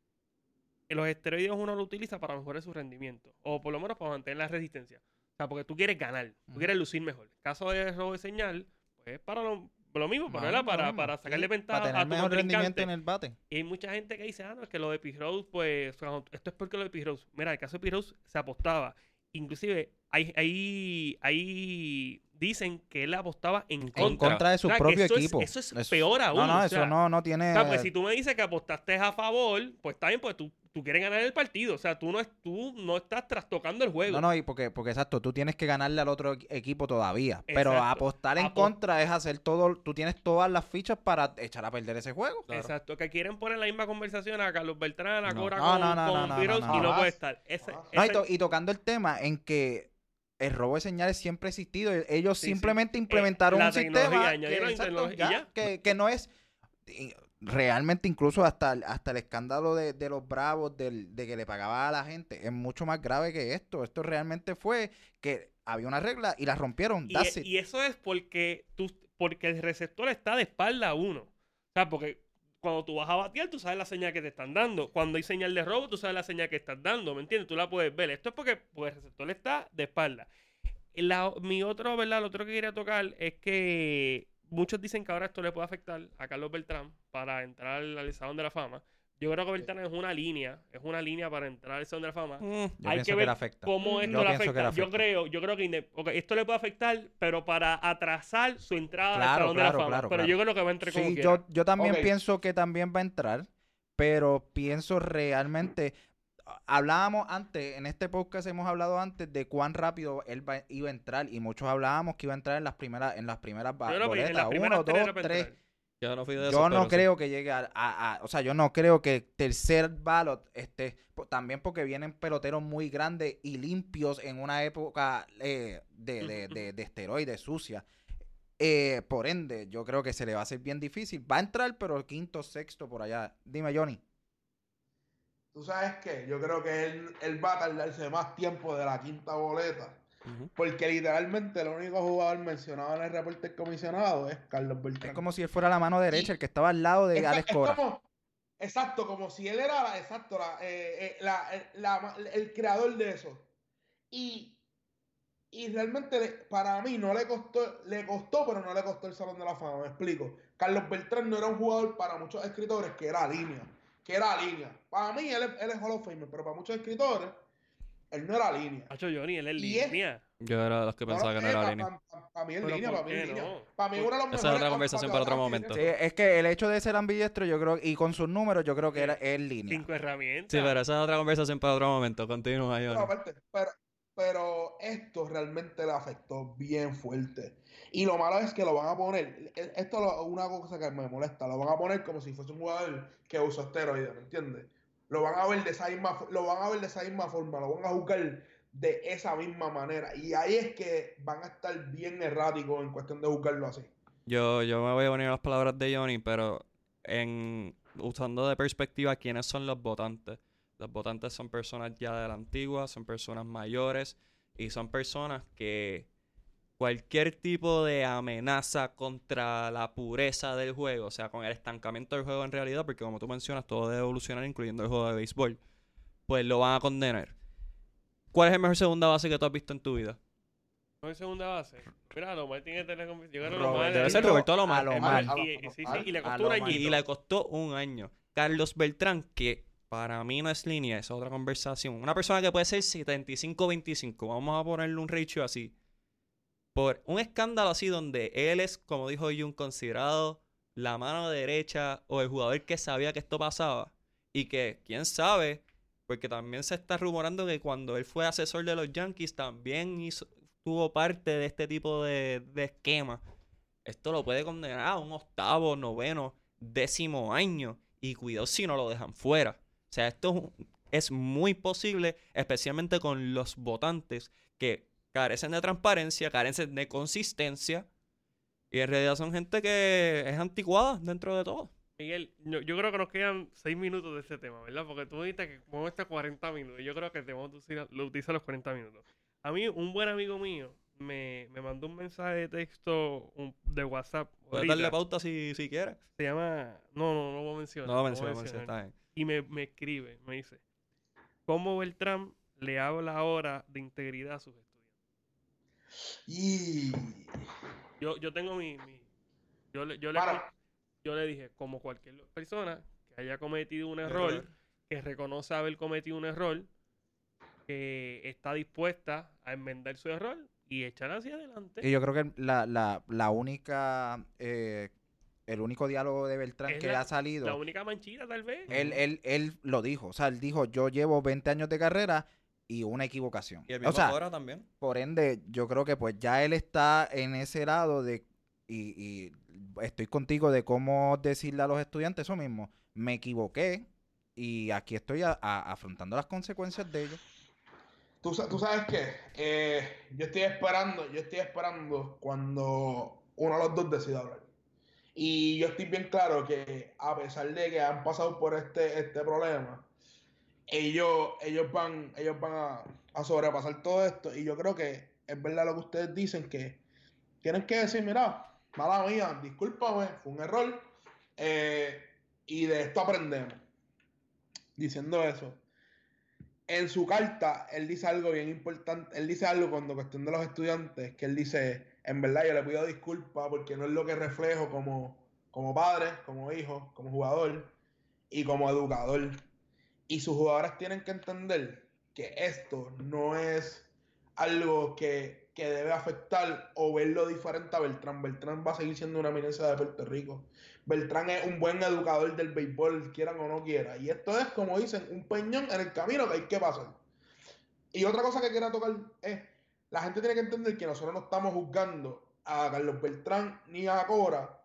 los esteroides uno lo utiliza para mejorar su rendimiento. O por lo menos para mantener la resistencia. O sea, porque tú quieres ganar, tú quieres lucir mejor. En caso de robo de señal, pues es para lo, lo mismo, No, para, lo para, para sacarle ventaja Para tener a tu mejor rendimiento en el bate. Y hay mucha gente que dice, ah, no, es que lo de Pete Rose, pues, esto es porque lo de Pete Rose. Mira, el caso de Pete Rose se apostaba. Inclusive, hay, hay, hay, dicen que él apostaba en En contra. contra de su O sea, que propio eso es- equipo. eso es peor aún, No, no, o eso no, no tiene. O sea, pues si tú me dices que apostaste a favor, pues está bien, pues tú, tú quieres ganar el partido. O sea, tú no, es, tú no estás trastocando el juego. No, no, y porque, porque exacto, tú tienes que ganarle al otro equ- equipo todavía. Pero Exacto. apostar en contra es hacer todo, tú tienes todas las fichas para echar a perder ese juego. Claro. Exacto, que quieren poner la misma conversación a Carlos Beltrán, a No. Cobra No, con, no, con no, no. y no puede estar. Ese, to- y tocando el tema en que el robo de señales siempre ha existido. e- Ellos Sí, simplemente Eh, implementaron un sistema que, exacto, ya, que, que no es realmente incluso hasta, el- hasta el escándalo de, de los bravos del- de que le pagaba a la gente es mucho más grave que esto. Esto realmente fue que había una regla y la rompieron. Y, e- y eso es porque, tú, porque el receptor está de espalda a uno. O sea, porque cuando tú vas a batear, tú sabes la señal que te están dando. Cuando hay señal de robo, tú sabes la señal que estás dando. ¿Me entiendes? Tú la puedes ver. Esto es porque pues, el receptor está de espalda. Mi otro, ¿verdad? Lo otro que quería tocar es que muchos dicen que ahora esto le puede afectar a Carlos Beltrán para entrar al Salón de la Fama. Yo creo que Beltrán es una línea, es una línea para entrar al Salón de la Fama Mm, Yo hay que ver le afecta. cómo Yo esto le pienso que afecta. le Yo creo, yo creo que esto le puede afectar, pero para atrasar su entrada al Claro, Salón de claro, la Fama. claro, pero claro. yo creo que va a entrar como Sí, quiera. yo, yo también pienso que también va a entrar, pero pienso realmente. Hablábamos antes, en este podcast hemos hablado antes de cuán rápido él va- iba a entrar y muchos hablábamos que iba a entrar en las primeras en las primeras Yo en boletas, las primeras uno, dos, tres. Yo no fui de eso, Yo no pero sí. creo que llegue a, a- a- o sea, yo no creo que tercer ballot esté, también porque vienen peloteros muy grandes y limpios en una época eh, de, de, de, de esteroides sucia. Eh, por ende, yo creo que se le va a hacer bien difícil. Va a entrar, pero quinto, sexto por allá. Dime, Johnny. ¿Tú sabes qué? Yo creo que él, él va a tardarse más tiempo de la quinta boleta. Porque literalmente el único jugador mencionado en el reporte del comisionado es Carlos Beltrán. Es como si él fuera la mano derecha, el que estaba al lado de Alex Cora. como- exacto, como si él era la- exacto, la, eh, eh, la- la- el creador de eso. Y, y realmente le- para mí no le costó, le costó, pero no le costó el Salón de la Fama, me explico. Carlos Beltrán no era un jugador para muchos escritores que era línea, que era línea. Para mí él, es- él es Hall of Famer, pero para muchos escritores Él no era línea. Hacho Johnny, él es es- línea. Yo era de los que pensaba que no era línea. Para mí es línea, ¿por para mí es línea. Para mí uno de los Esa es otra conversación para otro momento. Sí, es que el hecho de ser ambidiestro, yo creo, y con sus números, yo creo que era en línea. Cinco herramientas. Sí, pero esa es otra conversación para otro momento. Continúa, Pero, Johnny. aparte, pero, pero esto realmente le afectó bien fuerte. Y lo malo es que lo van a poner, e- esto es una cosa que me molesta, lo van a poner como si fuese un jugador que usó esteroides, ¿me entiendes? Lo van a ver de esa misma, lo van a ver de esa misma forma, lo van a juzgar de esa misma manera. Y ahí es que van a estar bien erráticos en cuestión de juzgarlo así. Yo, yo me voy a poner las palabras de Johnny, pero en usando de perspectiva quiénes son los votantes. Los votantes son personas ya de la antigua, son personas mayores y son personas que cualquier tipo de amenaza contra la pureza del juego, o sea, con el estancamiento del juego en realidad, porque como tú mencionas, todo debe evolucionar, incluyendo el juego de béisbol, pues lo van a condenar. ¿Cuál es el mejor segunda base que tú has visto en tu vida? No hay segunda base. Mira, Lomar tiene que tener confianza. Yo creo que Robert, Lomar Debe ser Roberto Alomar. Alomar. Y, y- sí, sí, y le costó un añito. Y le costó un año. Carlos Beltrán, que para mí no es línea, es otra conversación. Una persona que puede ser 75-25, vamos a ponerle un ratio así. Por un escándalo así donde él es, como dijo Jun, considerado la mano derecha o el jugador que sabía que esto pasaba. Y que, quién sabe, porque también se está rumorando que cuando él fue asesor de los Yankees también hizo, tuvo parte de este tipo de, de esquema. Esto lo puede condenar a un octavo, noveno, décimo año. Y cuidado si no lo dejan fuera. O sea, esto es muy posible, especialmente con los votantes que carecen de transparencia, carecen de consistencia. Y en realidad son gente que es anticuada dentro de todo. Miguel, yo, yo creo que nos quedan seis minutos de este tema, ¿verdad? Porque tú dijiste que vamos hasta 40 minutos. Y yo creo que te vamos a utilizar, lo utiliza los 40 minutos. A mí, un buen amigo mío me, me mandó un mensaje de texto un- de WhatsApp. Puedes darle pauta si, si quieres. Se llama. No, no, no lo voy a mencionar. No lo voy a menciono, mencionar. está bien. Y me, me escribe, me dice: ¿Cómo Beltrán le habla ahora de integridad a sus estudiantes? Y. Yo, yo tengo mi. mi- yo, le, yo, le, Para. yo le dije: como cualquier persona que haya cometido un error, que reconoce haber cometido un error, que está dispuesta a enmendar su error y echar hacia adelante. Y yo creo que la, la, la única, eh, el único diálogo de Beltrán Es que la- ha salido, La única manchita, tal vez. él, él, él lo dijo. O sea, él dijo, yo llevo 20 años de carrera y una equivocación. Y el o mismo sea, Cora también. por ende, yo creo que pues ya él está en ese lado de, y, y estoy contigo de cómo decirle a los estudiantes eso mismo. Me equivoqué y aquí estoy a- a- afrontando las consecuencias de ello. ¿Tú, sa- tú sabes qué? Eh, yo estoy esperando, yo estoy esperando cuando uno de los dos decida hablar. Y yo estoy bien claro que a pesar de que han pasado por este, este problema, ellos, ellos van, ellos van a, sobrepasar todo esto. Y yo creo que es verdad lo que ustedes dicen, que tienen que decir, mira, mala mía, discúlpame, fue un error. eh, y de esto aprendemos. Diciendo eso en su carta, él dice algo bien importante. Él dice algo cuando cuestión de los estudiantes, que él dice, en verdad yo le pido disculpas porque no es lo que reflejo como, como padre, como hijo, como jugador y como educador. Y sus jugadores tienen que entender que esto no es algo que, que debe afectar o verlo diferente a Beltrán. Beltrán va a seguir siendo una eminencia de Puerto Rico. Beltrán es un buen educador del béisbol, quieran o no quieran. Y esto es, como dicen, un peñón en el camino que hay que pasar. Y otra cosa que quiero tocar es, la gente tiene que entender que nosotros no estamos juzgando a Carlos Beltrán ni a Cora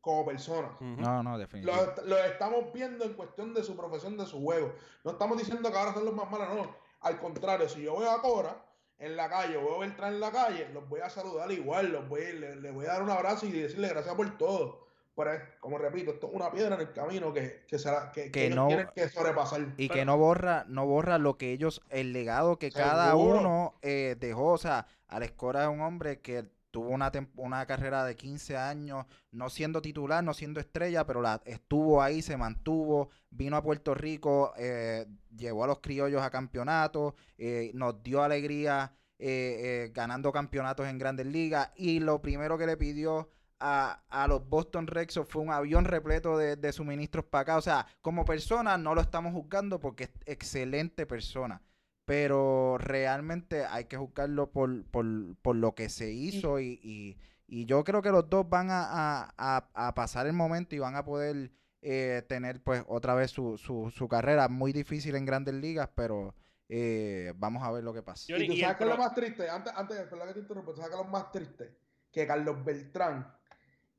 como personas. No, no, definitivamente. lo estamos viendo en cuestión de su profesión, de su juego. No estamos diciendo que ahora son los más malos, no. Al contrario, si yo veo a Cora en la calle, veo a Beltrán en la calle, los voy a saludar igual, los voy, le, le voy a dar un abrazo y decirle gracias por todo. Pero es, como repito, esto es una piedra en el camino que, que, será, que, que Que ellos no- tienen que sobrepasar. Y que no borra, no borra lo que ellos, el legado que cada uno eh, dejó. O sea, Alex Cora es un hombre que tuvo una, una carrera de 15 años, no siendo titular, no siendo estrella, pero la, estuvo ahí, se mantuvo, vino a Puerto Rico, eh, llevó a los criollos a campeonatos, eh, nos dio alegría eh, eh, ganando campeonatos en grandes ligas. Y lo primero que le pidió a, a los Boston Red Sox fue un avión repleto de, de suministros para acá. O sea, como persona no lo estamos juzgando porque es excelente persona. Pero realmente hay que juzgarlo por, por, por lo que se hizo y, y, y yo creo que los dos van a, a- a- a pasar el momento y van a poder eh, tener pues otra vez su, su, su carrera muy difícil en grandes ligas, pero eh, vamos a ver lo que pasa. Y tú sabes que es lo más triste, antes, antes, perdón que te interrumpa, tú sabes que es lo más triste, que Carlos Beltrán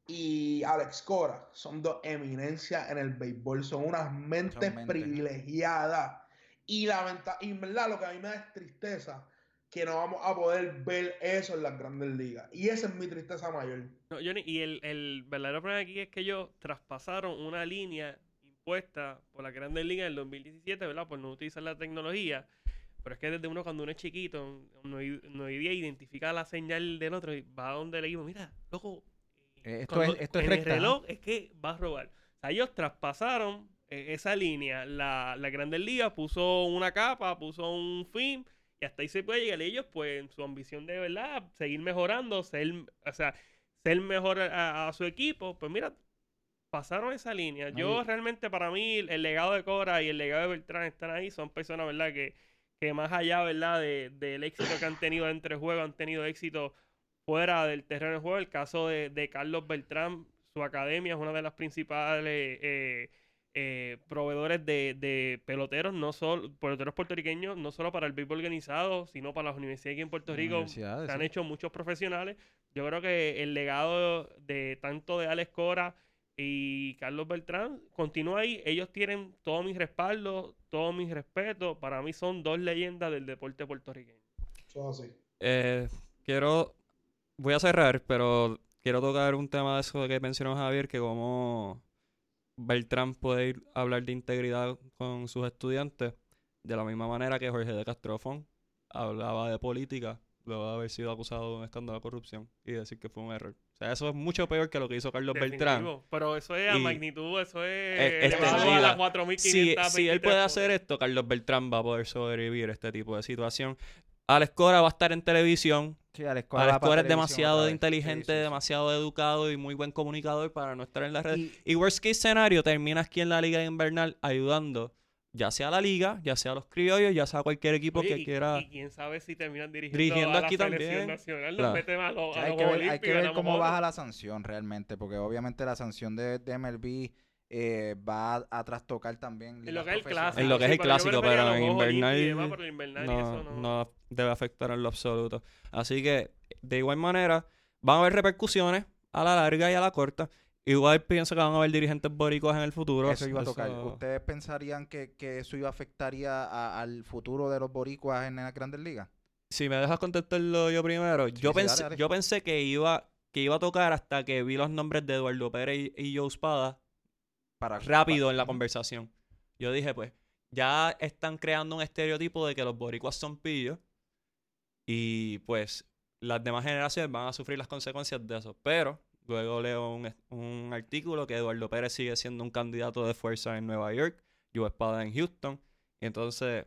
y Alex Cora son dos eminencias en el béisbol, son unas mentes Son mentes. privilegiadas. Y lamenta, y en verdad lo que a mí me da es tristeza que no vamos a poder ver eso en las grandes ligas. Y esa es mi tristeza mayor. No, Johnny, y el, el verdadero problema aquí es que ellos traspasaron una línea impuesta por la Grandes Ligas en el 2017, ¿verdad? Por no utilizar la tecnología. Pero es que desde uno, cuando uno es chiquito, no, hay día, identifica la señal del otro y va a donde le digo, mira, loco, Eh, esto cuando- es- esto es en recta, el ¿no? reloj es que va a robar. O sea, ellos traspasaron esa línea. La, la Grandes Ligas puso una capa, puso un fin y hasta ahí se puede llegar. Ellos, pues, en su ambición de verdad, seguir mejorando, ser, o sea, ser mejor a, a su equipo, pues mira, pasaron esa línea. Yo realmente, para mí, el, el legado de Cora y el legado de Beltrán están ahí. Son personas, ¿verdad? Que, que más allá, ¿verdad? De, del éxito que han tenido entre juegos, han tenido éxito fuera del terreno de juego. El caso de, de Carlos Beltrán, su academia es una de las principales eh, eh, proveedores de, de peloteros, no solo peloteros puertorriqueños, no solo para el béisbol organizado, sino para las universidades aquí en Puerto Rico. Se han sí. hecho muchos profesionales. Yo creo que el legado de tanto de Alex Cora y Carlos Beltrán continúa ahí. Ellos tienen todo mi respaldo, todo mi respeto. Para mí son dos leyendas del deporte puertorriqueño. Así. Eh, quiero. Voy a cerrar, pero quiero tocar un tema de eso que mencionó Javier, que como Beltrán puede ir a hablar de integridad con sus estudiantes, de la misma manera que Jorge de Castrofón hablaba de política, luego de haber sido acusado de un escándalo de corrupción y decir que fue un error. O sea, eso es mucho peor que lo que hizo Carlos Beltrán. Pero eso es a Y- magnitud, eso es a las 4.500. Si, si él puede hacer esto, Carlos Beltrán va a poder sobrevivir este tipo de situación. Alex Cora va a estar en televisión. Sí, Alex Cora Alex Cora es demasiado inteligente, Sí, sí, sí. demasiado educado y muy buen comunicador para no estar en las redes. Y- Y worst case scenario, termina aquí en la liga invernal ayudando, ya sea a la liga, ya sea a los criollos, ya sea a cualquier equipo Oye, que y, quiera. y quién sabe si terminan dirigiendo, Dirigiendo a la aquí selección también. nacional, Claro. nos meten a los, a hay los que ver, hay que ver cómo baja la sanción realmente, porque obviamente la sanción de, de MLB eh, va a, a trastocar también. En lo que es el clásico. En lo que es el clásico, pero en invernal pero no, eso no. no debe afectar en lo absoluto. Así que, de igual manera, van a haber repercusiones a la larga y a la corta. Igual pienso que van a haber dirigentes boricuas en el futuro. Eso iba a tocar. Eso- ¿Ustedes pensarían que, que eso iba afectaría a- al futuro de los boricuas en las grandes ligas? Si me dejas contestarlo yo primero, yo, sí, pensé, dale. yo pensé que iba, que iba a tocar hasta que vi los nombres de Eduardo Pérez y, y Joe Espada Para, rápido en la conversación. Yo dije, pues, ya están creando un estereotipo de que los boricuas son pillos y pues las demás generaciones van a sufrir las consecuencias de eso. Pero luego leo un, un artículo que Eduardo Pérez sigue siendo un candidato de fuerza en Nueva York, Joe Espada en Houston. Y entonces,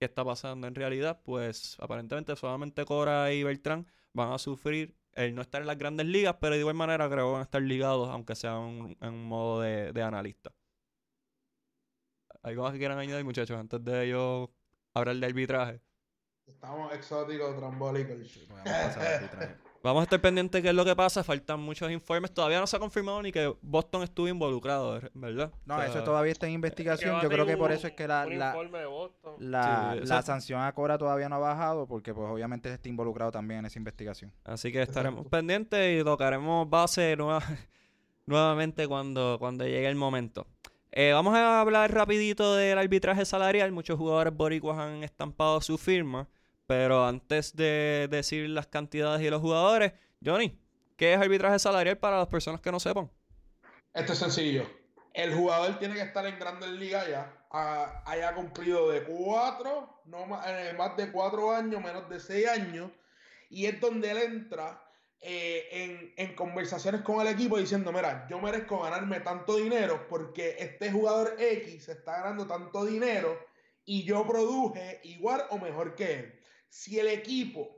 ¿qué está pasando en realidad? Pues aparentemente solamente Cora y Beltrán van a sufrir el no estar en las grandes ligas, pero de igual manera creo que van a estar ligados, aunque sea un- en un modo de, de analista. ¿Algo más que quieran añadir, muchachos, antes de yo hablar de arbitraje? Estamos exóticos, trambólicos. Vamos a pasar al arbitraje. [laughs] Vamos a estar pendientes de qué es lo que pasa, faltan muchos informes. Todavía no se ha confirmado ni que Boston estuvo involucrado, ¿verdad? No, O sea, eso todavía está en investigación. Yo creo que por eso es que la, la, informe de Boston. la, Sí, la sanción a Cora todavía no ha bajado porque pues obviamente está involucrado también en esa investigación. Así que estaremos Exacto. pendientes y tocaremos base nueva- [laughs] nuevamente cuando, cuando llegue el momento. Eh, vamos a hablar rapidito del arbitraje salarial. Muchos jugadores boricuas han estampado su firma. Pero antes de decir las cantidades y los jugadores, Johnny, ¿qué es arbitraje salarial para las personas que no sepan? Esto es sencillo. El jugador tiene que estar en grandes ligas ya. ah, haya cumplido de cuatro, no más, eh, más de cuatro años, menos de seis años. Y es donde él entra eh, en, en conversaciones con el equipo diciendo, mira, yo merezco ganarme tanto dinero porque este jugador X está ganando tanto dinero y yo produje igual o mejor que él. Si el equipo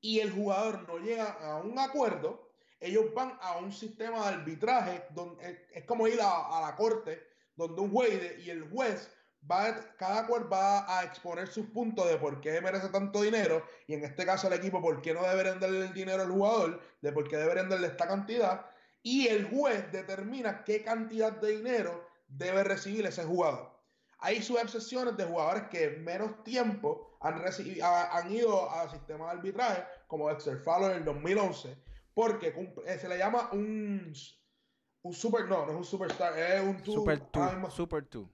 y el jugador no llegan a un acuerdo, ellos van a un sistema de arbitraje donde es, como ir a, a la corte donde un juez y el juez va, cada cual va a exponer sus puntos de por qué merece tanto dinero y en este caso el equipo por qué no deberían darle el dinero al jugador, de por qué deberían darle esta cantidad y el juez determina qué cantidad de dinero debe recibir ese jugador. Hay subexcepciones de jugadores que menos tiempo han, recibido, han ido al sistema de arbitraje, como Dexter Fowler en el 2011, porque eh, se le llama un, un super, no, no es un superstar, es un two, super 2. Super two.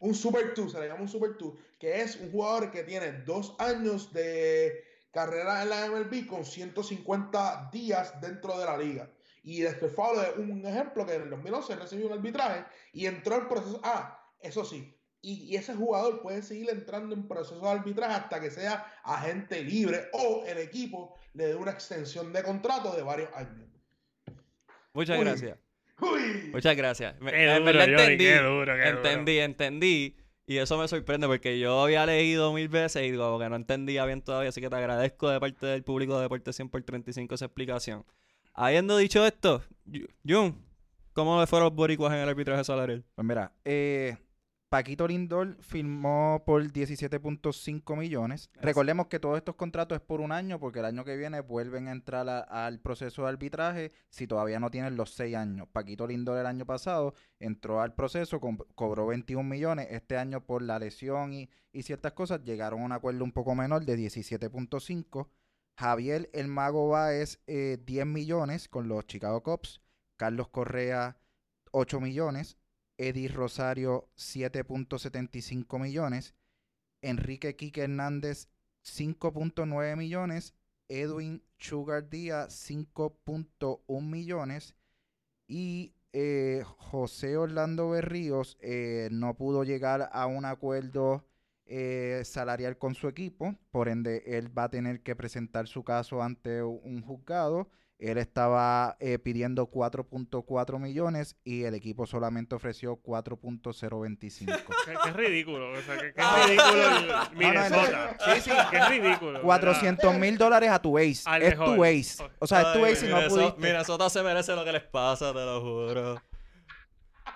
Un super 2, se le llama un super 2, que es un jugador que tiene dos años de carrera en la MLB con 150 días dentro de la liga. Y Dexter Fowler es un ejemplo que en el 2011 recibió un arbitraje y entró el proceso. Ah, eso sí. Y, ese jugador puede seguir entrando en proceso de arbitraje hasta que sea agente libre o el equipo le dé una extensión de contrato de varios años. Muchas gracias. Uy. Muchas gracias. entendí, entendí, entendí. Y eso me sorprende porque yo había leído mil veces y digo que no entendía bien todavía. Así que te agradezco de parte del público de Deporte 100 por 35 esa explicación. Habiendo dicho esto, Jun, ¿cómo le fueron los boricuas en el arbitraje salarial? Pues mira, eh, Paquito Lindor firmó por 17.5 millones. Recordemos que todos estos contratos es por un año, porque el año que viene vuelven a entrar al proceso de arbitraje si todavía no tienen los seis años. Paquito Lindor el año pasado entró al proceso, cobró 21 millones. Este año por la lesión y, y ciertas cosas llegaron a un acuerdo un poco menor de 17.5. Javier El Mago Báez, eh, 10 millones con los Chicago Cubs. Carlos Correa, 8 millones. Eddie Rosario, 7.75 millones. Enrique Quique Hernández, 5.9 millones. Edwin Sugar Díaz, 5.1 millones. Y eh, José Orlando Berríos eh, no pudo llegar a un acuerdo eh, salarial con su equipo, por ende él va a tener que presentar su caso ante un juzgado. Él estaba eh, pidiendo 4.4 millones y el equipo solamente ofreció 4.025. [laughs] qué, ridículo, o sea, qué, ridículo el Minnesota. sí, sí, qué ridículo. 400 mil dólares a tu ace. es tu ace. O sea, es tu ace y no pudiste. Minnesota se merece lo que les pasa, te lo juro.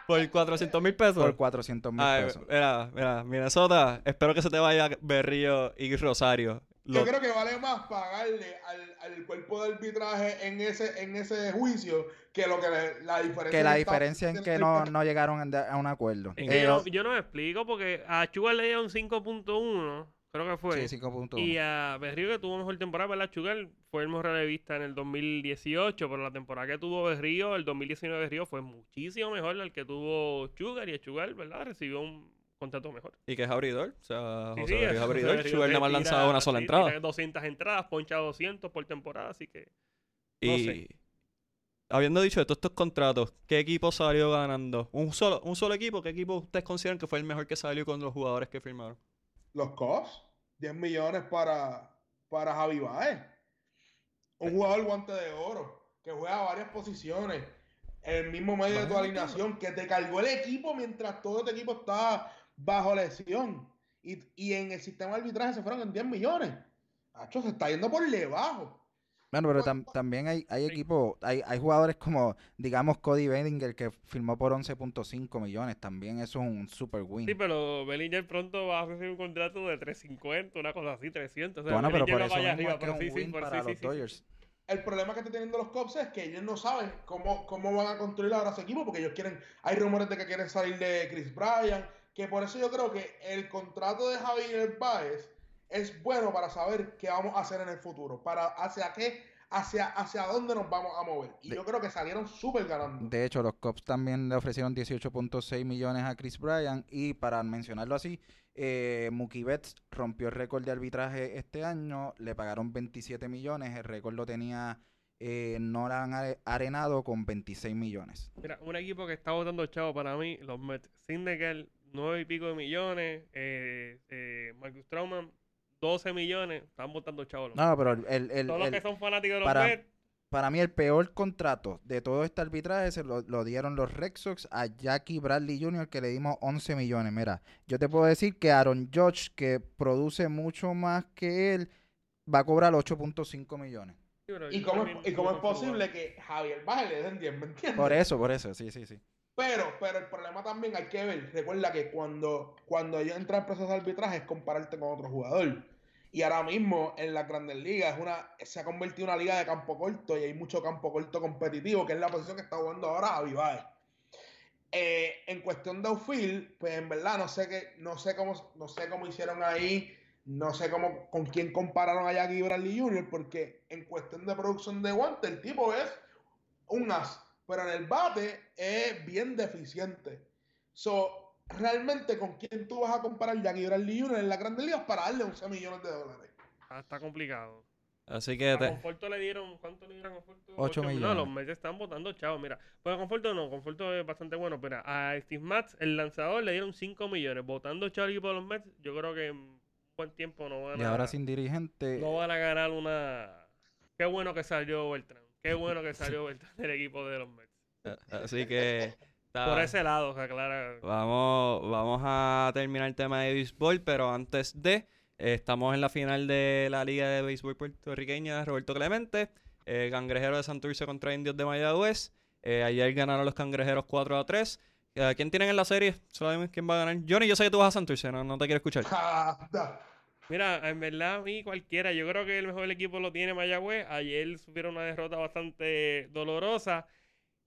Por 400 mil pesos. Por 400 mil pesos. Mira, mira, Minnesota, espero que se te vaya Berrío y Rosario. Yo creo que vale más pagarle al, cuerpo de arbitraje en ese, en ese juicio que lo que la diferencia. Que la diferencia en que no, no llegaron a un acuerdo. yo, no me explico porque a Chuga le dieron 5.1 creo que fue. Sí, 5.1. Y a Berrío que tuvo mejor temporada, ¿verdad? Chugal fue el mejor revista en el 2018, pero la temporada que tuvo Berrío, el 2019 Berrío fue muchísimo mejor al que tuvo Chugar y a Chugal, ¿verdad? Recibió un contrato mejor. Y que es abridor, o sea, José sí, es [laughs] abridor. Chugal nada más lanzado una sola entrada. Tiene 200 entradas, poncha 200 por temporada, así que y... Habiendo dicho de todos estos contratos, ¿qué equipo salió ganando? ¿Un solo, ¿Un solo equipo? ¿Qué equipo ustedes consideran que fue el mejor que salió con los jugadores que firmaron? Los Cubs. 10 millones para, para Javi Baez. Un jugador guante de oro, que juega varias posiciones, el mismo medio de tu alineación, que te cargó el equipo mientras todo este equipo estaba bajo lesión. Y, y en el sistema de arbitraje se fueron en 10 millones. Hacho, se está yendo por debajo. Bueno, pero también hay, hay equipos, hay, hay jugadores como, digamos, Cody Bellinger que firmó por 11.5 millones. También eso es un super win. Sí, pero Bellinger pronto va a hacer un contrato de 350, una cosa así, 300. bueno, pero por eso arriba, es un win para los Dodgers. El problema que están teniendo los Cubs es que ellos no saben cómo, cómo van a construir ahora su equipo, porque ellos quieren, hay rumores de que quieren salir de Chris Bryan, que por eso yo creo que el contrato de Javier Baez es bueno para saber qué vamos a hacer en el futuro, para hacia qué, hacia, hacia dónde nos vamos a mover. Y yo creo que salieron súper ganando. De hecho, los Cubs también le ofrecieron 18.6 millones a Chris Bryan y para mencionarlo así, eh, Mookie Betts rompió el récord de arbitraje este año, le pagaron 27 millones, el récord lo tenía eh, Nolan Arenado con 26 millones. Mira, un equipo que está votando chavo para mí, los Mets, Sindekel, 9 y pico de millones, eh, eh, Marcus Trauman, 12 millones, están votando chavos. No, pero el, el, Todos los que son fanáticos de los para, Para mí, el peor contrato de todo este arbitraje se lo, dieron los Red Sox a Jackie Bradley Jr., que le dimos 11 millones. Mira, yo te puedo decir que Aaron Judge, que produce mucho más que él, va a cobrar 8.5 millones. ¿Y cómo, es, ¿Y cómo es posible que Javier Baje le den 10, ¿me entiendes? Por eso, por eso, sí, sí, sí. Pero, pero el problema también hay que ver, recuerda que cuando, cuando ellos entran en proceso de arbitraje es compararte con otro jugador. Y ahora mismo en las grandes ligas es una, se ha convertido en una liga de campo corto y hay mucho campo corto competitivo, que es la posición que está jugando ahora Avivae. Eh, en cuestión de outfield, pues en verdad no sé qué, no sé cómo, no sé cómo hicieron ahí, no sé cómo, con quién compararon a Jackie Bradley Jr., porque en cuestión de producción de guante, el tipo es un as, pero en el bate es bien deficiente. So, realmente con quién tú vas a comparar Jackie Bradley Jr. en la Grandes Ligas para darle 11 millones de dólares. Ah, está complicado. Así que A te- Conforto le dieron, ¿cuánto le dieron a Conforto? Ocho Ocho millones. No, los meses están votando, chao, mira. Pues a Conforto no, Conforto es bastante bueno, pero a Steve Matz, el lanzador, le dieron 5 millones. Votando chao al equipo de los Mets, yo creo que en un buen tiempo no van Y a... ahora sin dirigente. No van a ganar una... Qué bueno que salió Beltrán. Qué bueno que salió Beltrán del equipo de los Mets. así que está- Por ese lado, se aclara. Vamos, vamos a terminar el tema de béisbol, pero antes de, eh, estamos en la final de la Liga de Béisbol Puertorriqueña Roberto Clemente, eh, Cangrejero de Santurce contra Indios de Mayagüez. Eh, ayer ganaron los Cangrejeros 4 a 3. Eh, ¿Quién tienen en la serie? Sabemos quién va a ganar. Johnny, yo sé que tú vas a Santurce, no, no te quiero escuchar. Mira, en verdad, a mí cualquiera. Yo creo que el mejor equipo lo tiene Mayagüez. Ayer sufrieron una derrota bastante dolorosa.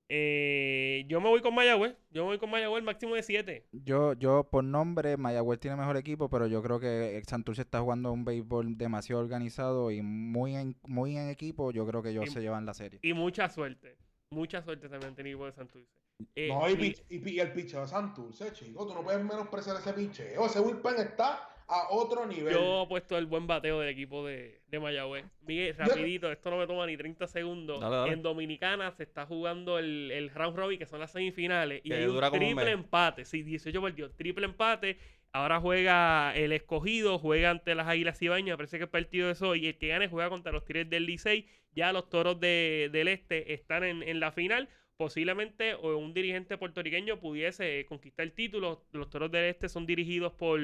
Eh, yo me voy con Mayagüez. Yo me voy con Mayagüez, máximo de 7. Yo, yo por nombre, Mayagüez tiene mejor equipo, pero yo creo que Santurce está jugando un béisbol demasiado organizado y muy en, muy en equipo. Yo creo que ellos Y- se llevan la serie. Y mucha suerte. Mucha suerte también tiene el equipo de Santurce. Eh, No, y, y- pi- y pi- y el picheo de Santurce, chico. Tú no puedes menospreciar ese picheo. Ese bullpen está a otro nivel. yo he puesto el buen bateo del equipo de, de Mayagüez. Miguel, rapidito, esto no me toma ni 30 segundos. Dale, dale. En Dominicana se está jugando el, el round robin, que son las semifinales. Y Que hay un dura como un triple empate. Sí, 18 partidos. Triple empate. Ahora juega el escogido, juega ante las Águilas Ibañas. Parece que el partido es hoy. Y el que gane juega contra los Tigres del Licey. Ya los toros de- del Este están en, en la final. Posiblemente o un dirigente puertorriqueño pudiese conquistar el título. Los toros del Este son dirigidos por,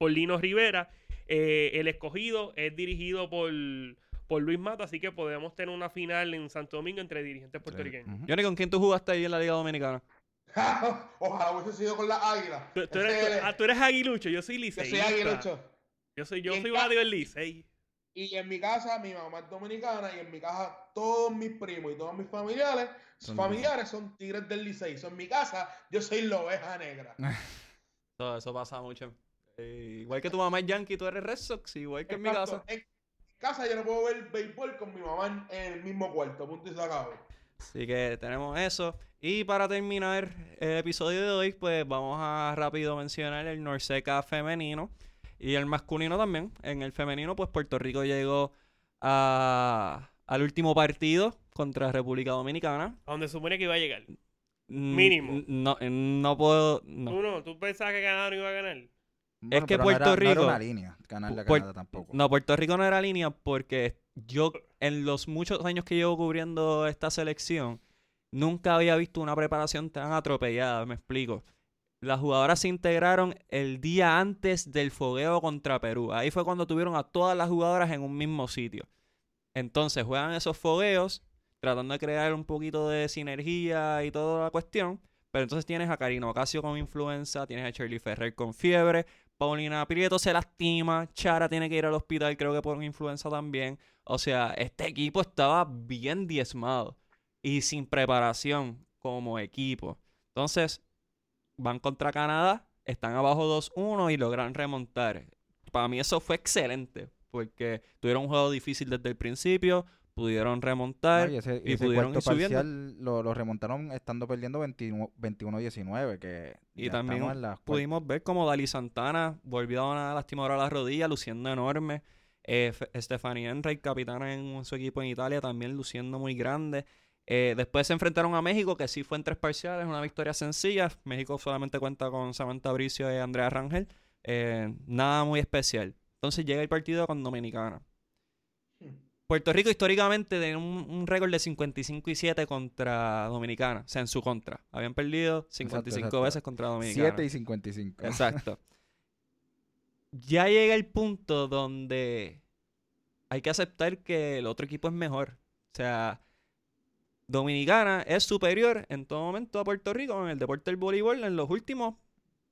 por Lino Rivera. Eh, el escogido es dirigido por, por Luis Mata. Así que podemos tener una final en Santo Domingo entre dirigentes puertorriqueños. Johnny, ¿con quién tú jugaste ahí en la Liga Dominicana? [laughs] Ojalá hubiese sido con las águilas. Tú, eres, es- tú- ah, tú eres aguilucho, yo soy yo Licey. soy aguilucho. Yo soy, yo soy del Licey. Y en mi casa, mi mamá es dominicana y en mi casa todos mis primos y todos mis familiares, Son familiares son tigres del Licey. So, en mi casa, yo soy la oveja negra. [laughs] Todo eso pasa mucho. Eh, igual que tu mamá es Yankee, tú eres Red Sox, igual que en mi casa. En casa yo no puedo ver béisbol con mi mamá en, el mismo cuarto. Punto y se acabó. Así que tenemos eso. Y para terminar el episodio de hoy, pues vamos a rápido mencionar el Norseca femenino y el masculino también. En el femenino, pues Puerto Rico llegó a- al último partido contra República Dominicana. A donde supone que iba a llegar. Mm, Mínimo. No, no puedo. no. Tú no, tú pensabas que Canadá no iba a ganar. Bueno, que no Puerto era- No Rico- era una línea ganarle a Puer- Canadá tampoco. No, Puerto Rico no era línea porque yo, en los muchos años que llevo cubriendo esta selección, nunca había visto una preparación tan atropellada, me explico. Las jugadoras se integraron el día antes del fogueo contra Perú. Ahí fue cuando tuvieron a todas las jugadoras en un mismo sitio. Entonces juegan esos fogueos, tratando de crear un poquito de sinergia y toda la cuestión. Pero entonces tienes a Karina Ocasio con influenza, tienes a Shirley Ferrer con fiebre, Paulina Prieto se lastima, Chara tiene que ir al hospital, creo que por influenza también. O sea, este equipo estaba bien diezmado y sin preparación como equipo. Entonces, van contra Canadá, están abajo 2-1 y logran remontar. Para mí eso fue excelente, porque tuvieron un juego difícil desde el principio, pudieron remontar. No, y ese, y y ese pudieron ir subiendo. parcial lo, lo remontaron estando perdiendo 21 21-19, que Y también en las Pudimos ver como Dali Santana volvió a una lastimadora a la rodilla, luciendo enorme. Eh, Stephanie Enright, capitana en su equipo en Italia, también luciendo muy grande. Eh, después se enfrentaron a México, que sí fue en tres parciales, una victoria sencilla. México solamente cuenta con Samantha Bricio y Andrea Rangel. Eh, nada muy especial. Entonces llega el partido con Dominicana. Puerto Rico históricamente tenía un, un récord de 55 y 7 contra Dominicana, o sea, en su contra. Habían perdido 55 exacto. veces contra Dominicana. 7 y 55. Exacto. ya llega el punto donde hay que aceptar que el otro equipo es mejor. O sea, Dominicana es superior en todo momento a Puerto Rico en el deporte del voleibol en los últimos,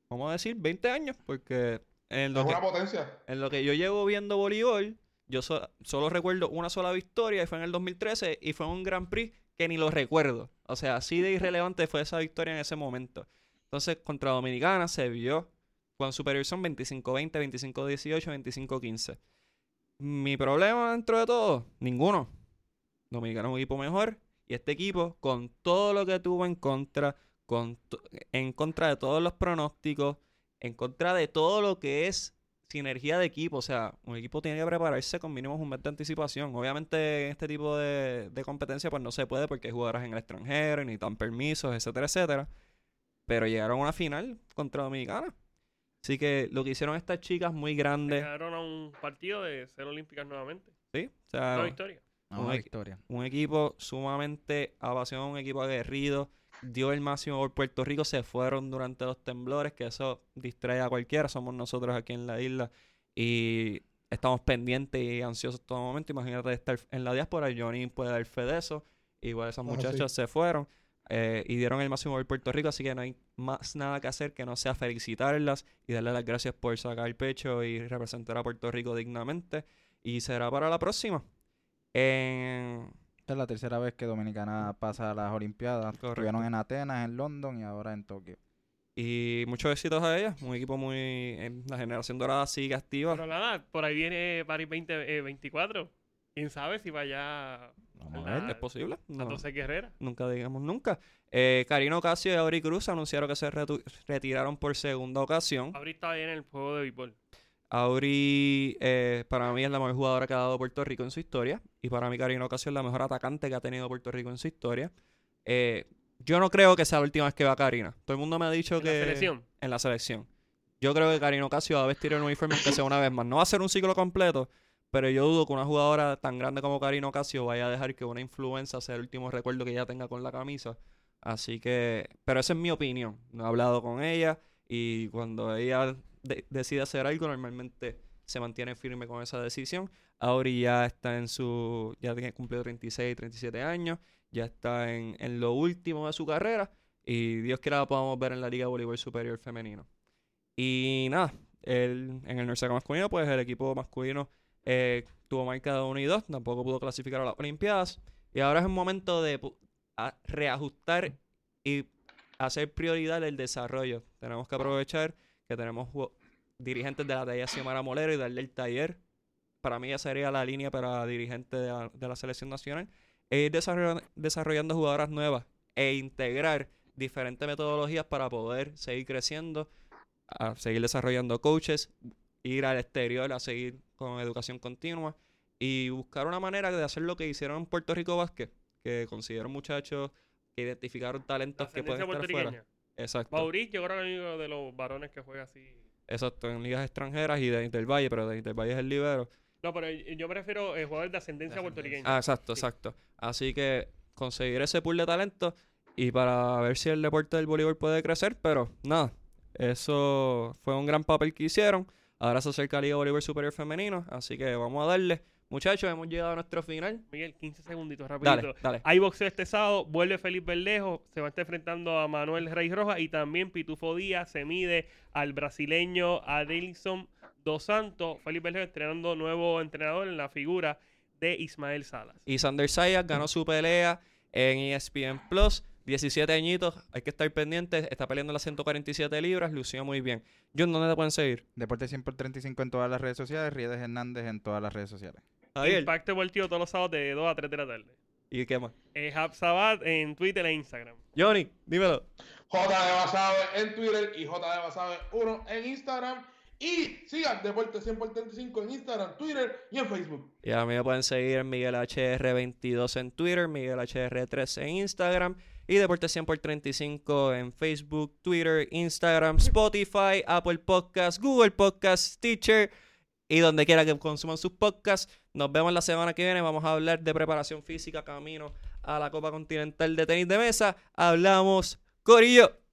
vamos a decir, 20 años, porque en lo, Es que, una potencia. en lo que yo llevo viendo voleibol, yo so- solo recuerdo una sola victoria y fue en el 2013 y fue un Grand Prix que ni lo recuerdo. O sea, así de irrelevante fue esa victoria en ese momento. Entonces, contra Dominicana se vio con superior son 25-20, 25-18, 25-15. Mi problema dentro de todo, ninguno. Dominicana es un equipo mejor y este equipo, con todo lo que tuvo en contra, con en contra de todos los pronósticos, en contra de todo lo que es sinergia de equipo. O sea, un equipo tiene que prepararse con mínimo un mes de anticipación. Obviamente, en este tipo de, de competencia, pues no se puede porque hay jugadoras en el extranjero y necesitan permisos, etcétera, etcétera. Pero llegaron a una final contra Dominicana. Así que lo que hicieron estas chicas muy grandes, Llegaron a un partido de ser olímpicas nuevamente. ¿sí? O sea, Una victoria. Una equi- victoria. un equipo sumamente apasionado, un equipo aguerrido, dio el máximo por Puerto Rico, se fueron durante los temblores, que eso distrae a cualquiera, somos nosotros aquí en la isla y estamos pendientes y ansiosos todo momento. Imagínate estar en la diáspora, Johnny puede dar fe de eso, igual esas Ah, muchachas se fueron eh, y dieron el máximo por Puerto Rico, así que no hay más nada que hacer que no sea felicitarlas y darle las gracias por sacar el pecho y representar a Puerto Rico dignamente. Y será para la próxima. En... Esta es la tercera vez que Dominicana pasa a las Olimpiadas. Correcto. Estuvieron en Atenas, en London y ahora en Tokio. Y muchos éxitos a ellas. Un equipo muy. en la generación dorada sigue activa. Pero nada, por ahí viene París 2024. ¿Quién sabe si vaya Vamos a ver. ¿Es posible? No, 12 Guerrera? nunca digamos nunca. Eh, Karino Casio y Auri Cruz anunciaron que se retiraron por segunda ocasión. Abril estaba ahí en el juego de béisbol. Auri, eh, para mí, es la mejor jugadora que ha dado Puerto Rico en su historia. Y para mí, Karina Ocasio es la mejor atacante que ha tenido Puerto Rico en su historia. Eh, yo no creo que sea la última vez que va Karina. Todo el mundo me ha dicho En que. la selección. En la selección. Yo creo que Karina Ocasio va a vestir el uniforme aunque sea una vez más. No va a ser un ciclo completo, pero yo dudo que una jugadora tan grande como Karina Ocasio vaya a dejar que una influencia sea el último recuerdo que ella tenga con la camisa. Así que, pero esa es mi opinión. No he hablado con ella y cuando ella de- decide hacer algo, normalmente se mantiene firme con esa decisión. Auri ya está en su, ya cumplido 36, 37 años, ya está en, en lo último de su carrera y Dios quiera la podamos ver en la Liga de Voleibol Superior Femenino. Y nada, el- en el Norseca masculino, pues el equipo masculino eh, tuvo marca de 1 y 2, tampoco pudo clasificar a las Olimpiadas. Y ahora es un momento de reajustar y hacer prioridad el desarrollo. Tenemos que aprovechar que tenemos dirigentes de la talla de Xiomara Molero y darle el taller. Para mí ya sería la línea para dirigentes de la, de la selección nacional. E ir desarrollando, desarrollando jugadoras nuevas e integrar diferentes metodologías para poder seguir creciendo, a seguir desarrollando coaches, ir al exterior a seguir con educación continua y buscar una manera de hacer lo que hicieron en Puerto Rico Basket, que consiguieron muchachos que identificaron talentos que pueden estar fuera. Exacto. Mauricio, yo creo que es el único de los varones que juega así. Exacto, en ligas extranjeras y de Intervalle, pero de Intervalle es el libero. No, pero yo prefiero eh, jugadores de ascendencia puertorriqueña. Ah, exacto, Sí. exacto. Así que conseguir ese pool de talento y para ver si el deporte del voleibol puede crecer, pero nada, eso fue un gran papel que hicieron. Ahora se acerca la Liga Voleibol Superior Femenino, así que vamos a darle. Muchachos, hemos llegado a nuestro final. Miguel, 15 segunditos, rapidito. Dale, dale. Hay boxeo este sábado, vuelve Felipe Berlejo, se va a estar enfrentando a Manuel Rey Roja y también Pitufo Díaz se mide al brasileño Adelson Dos Santos. Felipe Berlejo estrenando nuevo entrenador en la figura de Ismael Salas. Y Sander Sayas ganó su pelea en ESPN Plus. 17 añitos, hay que estar pendientes. Está peleando las 147 libras, lució muy bien. John, ¿dónde te pueden seguir? Deporte 100 por 35 en todas las redes sociales. Riedes Hernández en todas las redes sociales. Javier. Impacto Deportivo todos los sábados de 2 a 3 de la tarde. ¿Y qué más? Eh, Hab Sabat en Twitter e Instagram. Johnny, dímelo. J de Basabe en Twitter y J de Basabe 1 en Instagram. Y sigan Deporte 100 por 35 en Instagram, Twitter y en Facebook. Y a mí me pueden seguir en Miguel HR22 en Twitter, Miguel HR3 en Instagram y Deporte 100 por 35 en Facebook, Twitter, Instagram, Spotify, Apple Podcasts, Google Podcasts, Stitcher y donde quiera que consuman sus podcasts. Nos vemos la semana que viene. Vamos a hablar de preparación física camino a la Copa Continental de Tenis de Mesa. Hablamos, Corillo.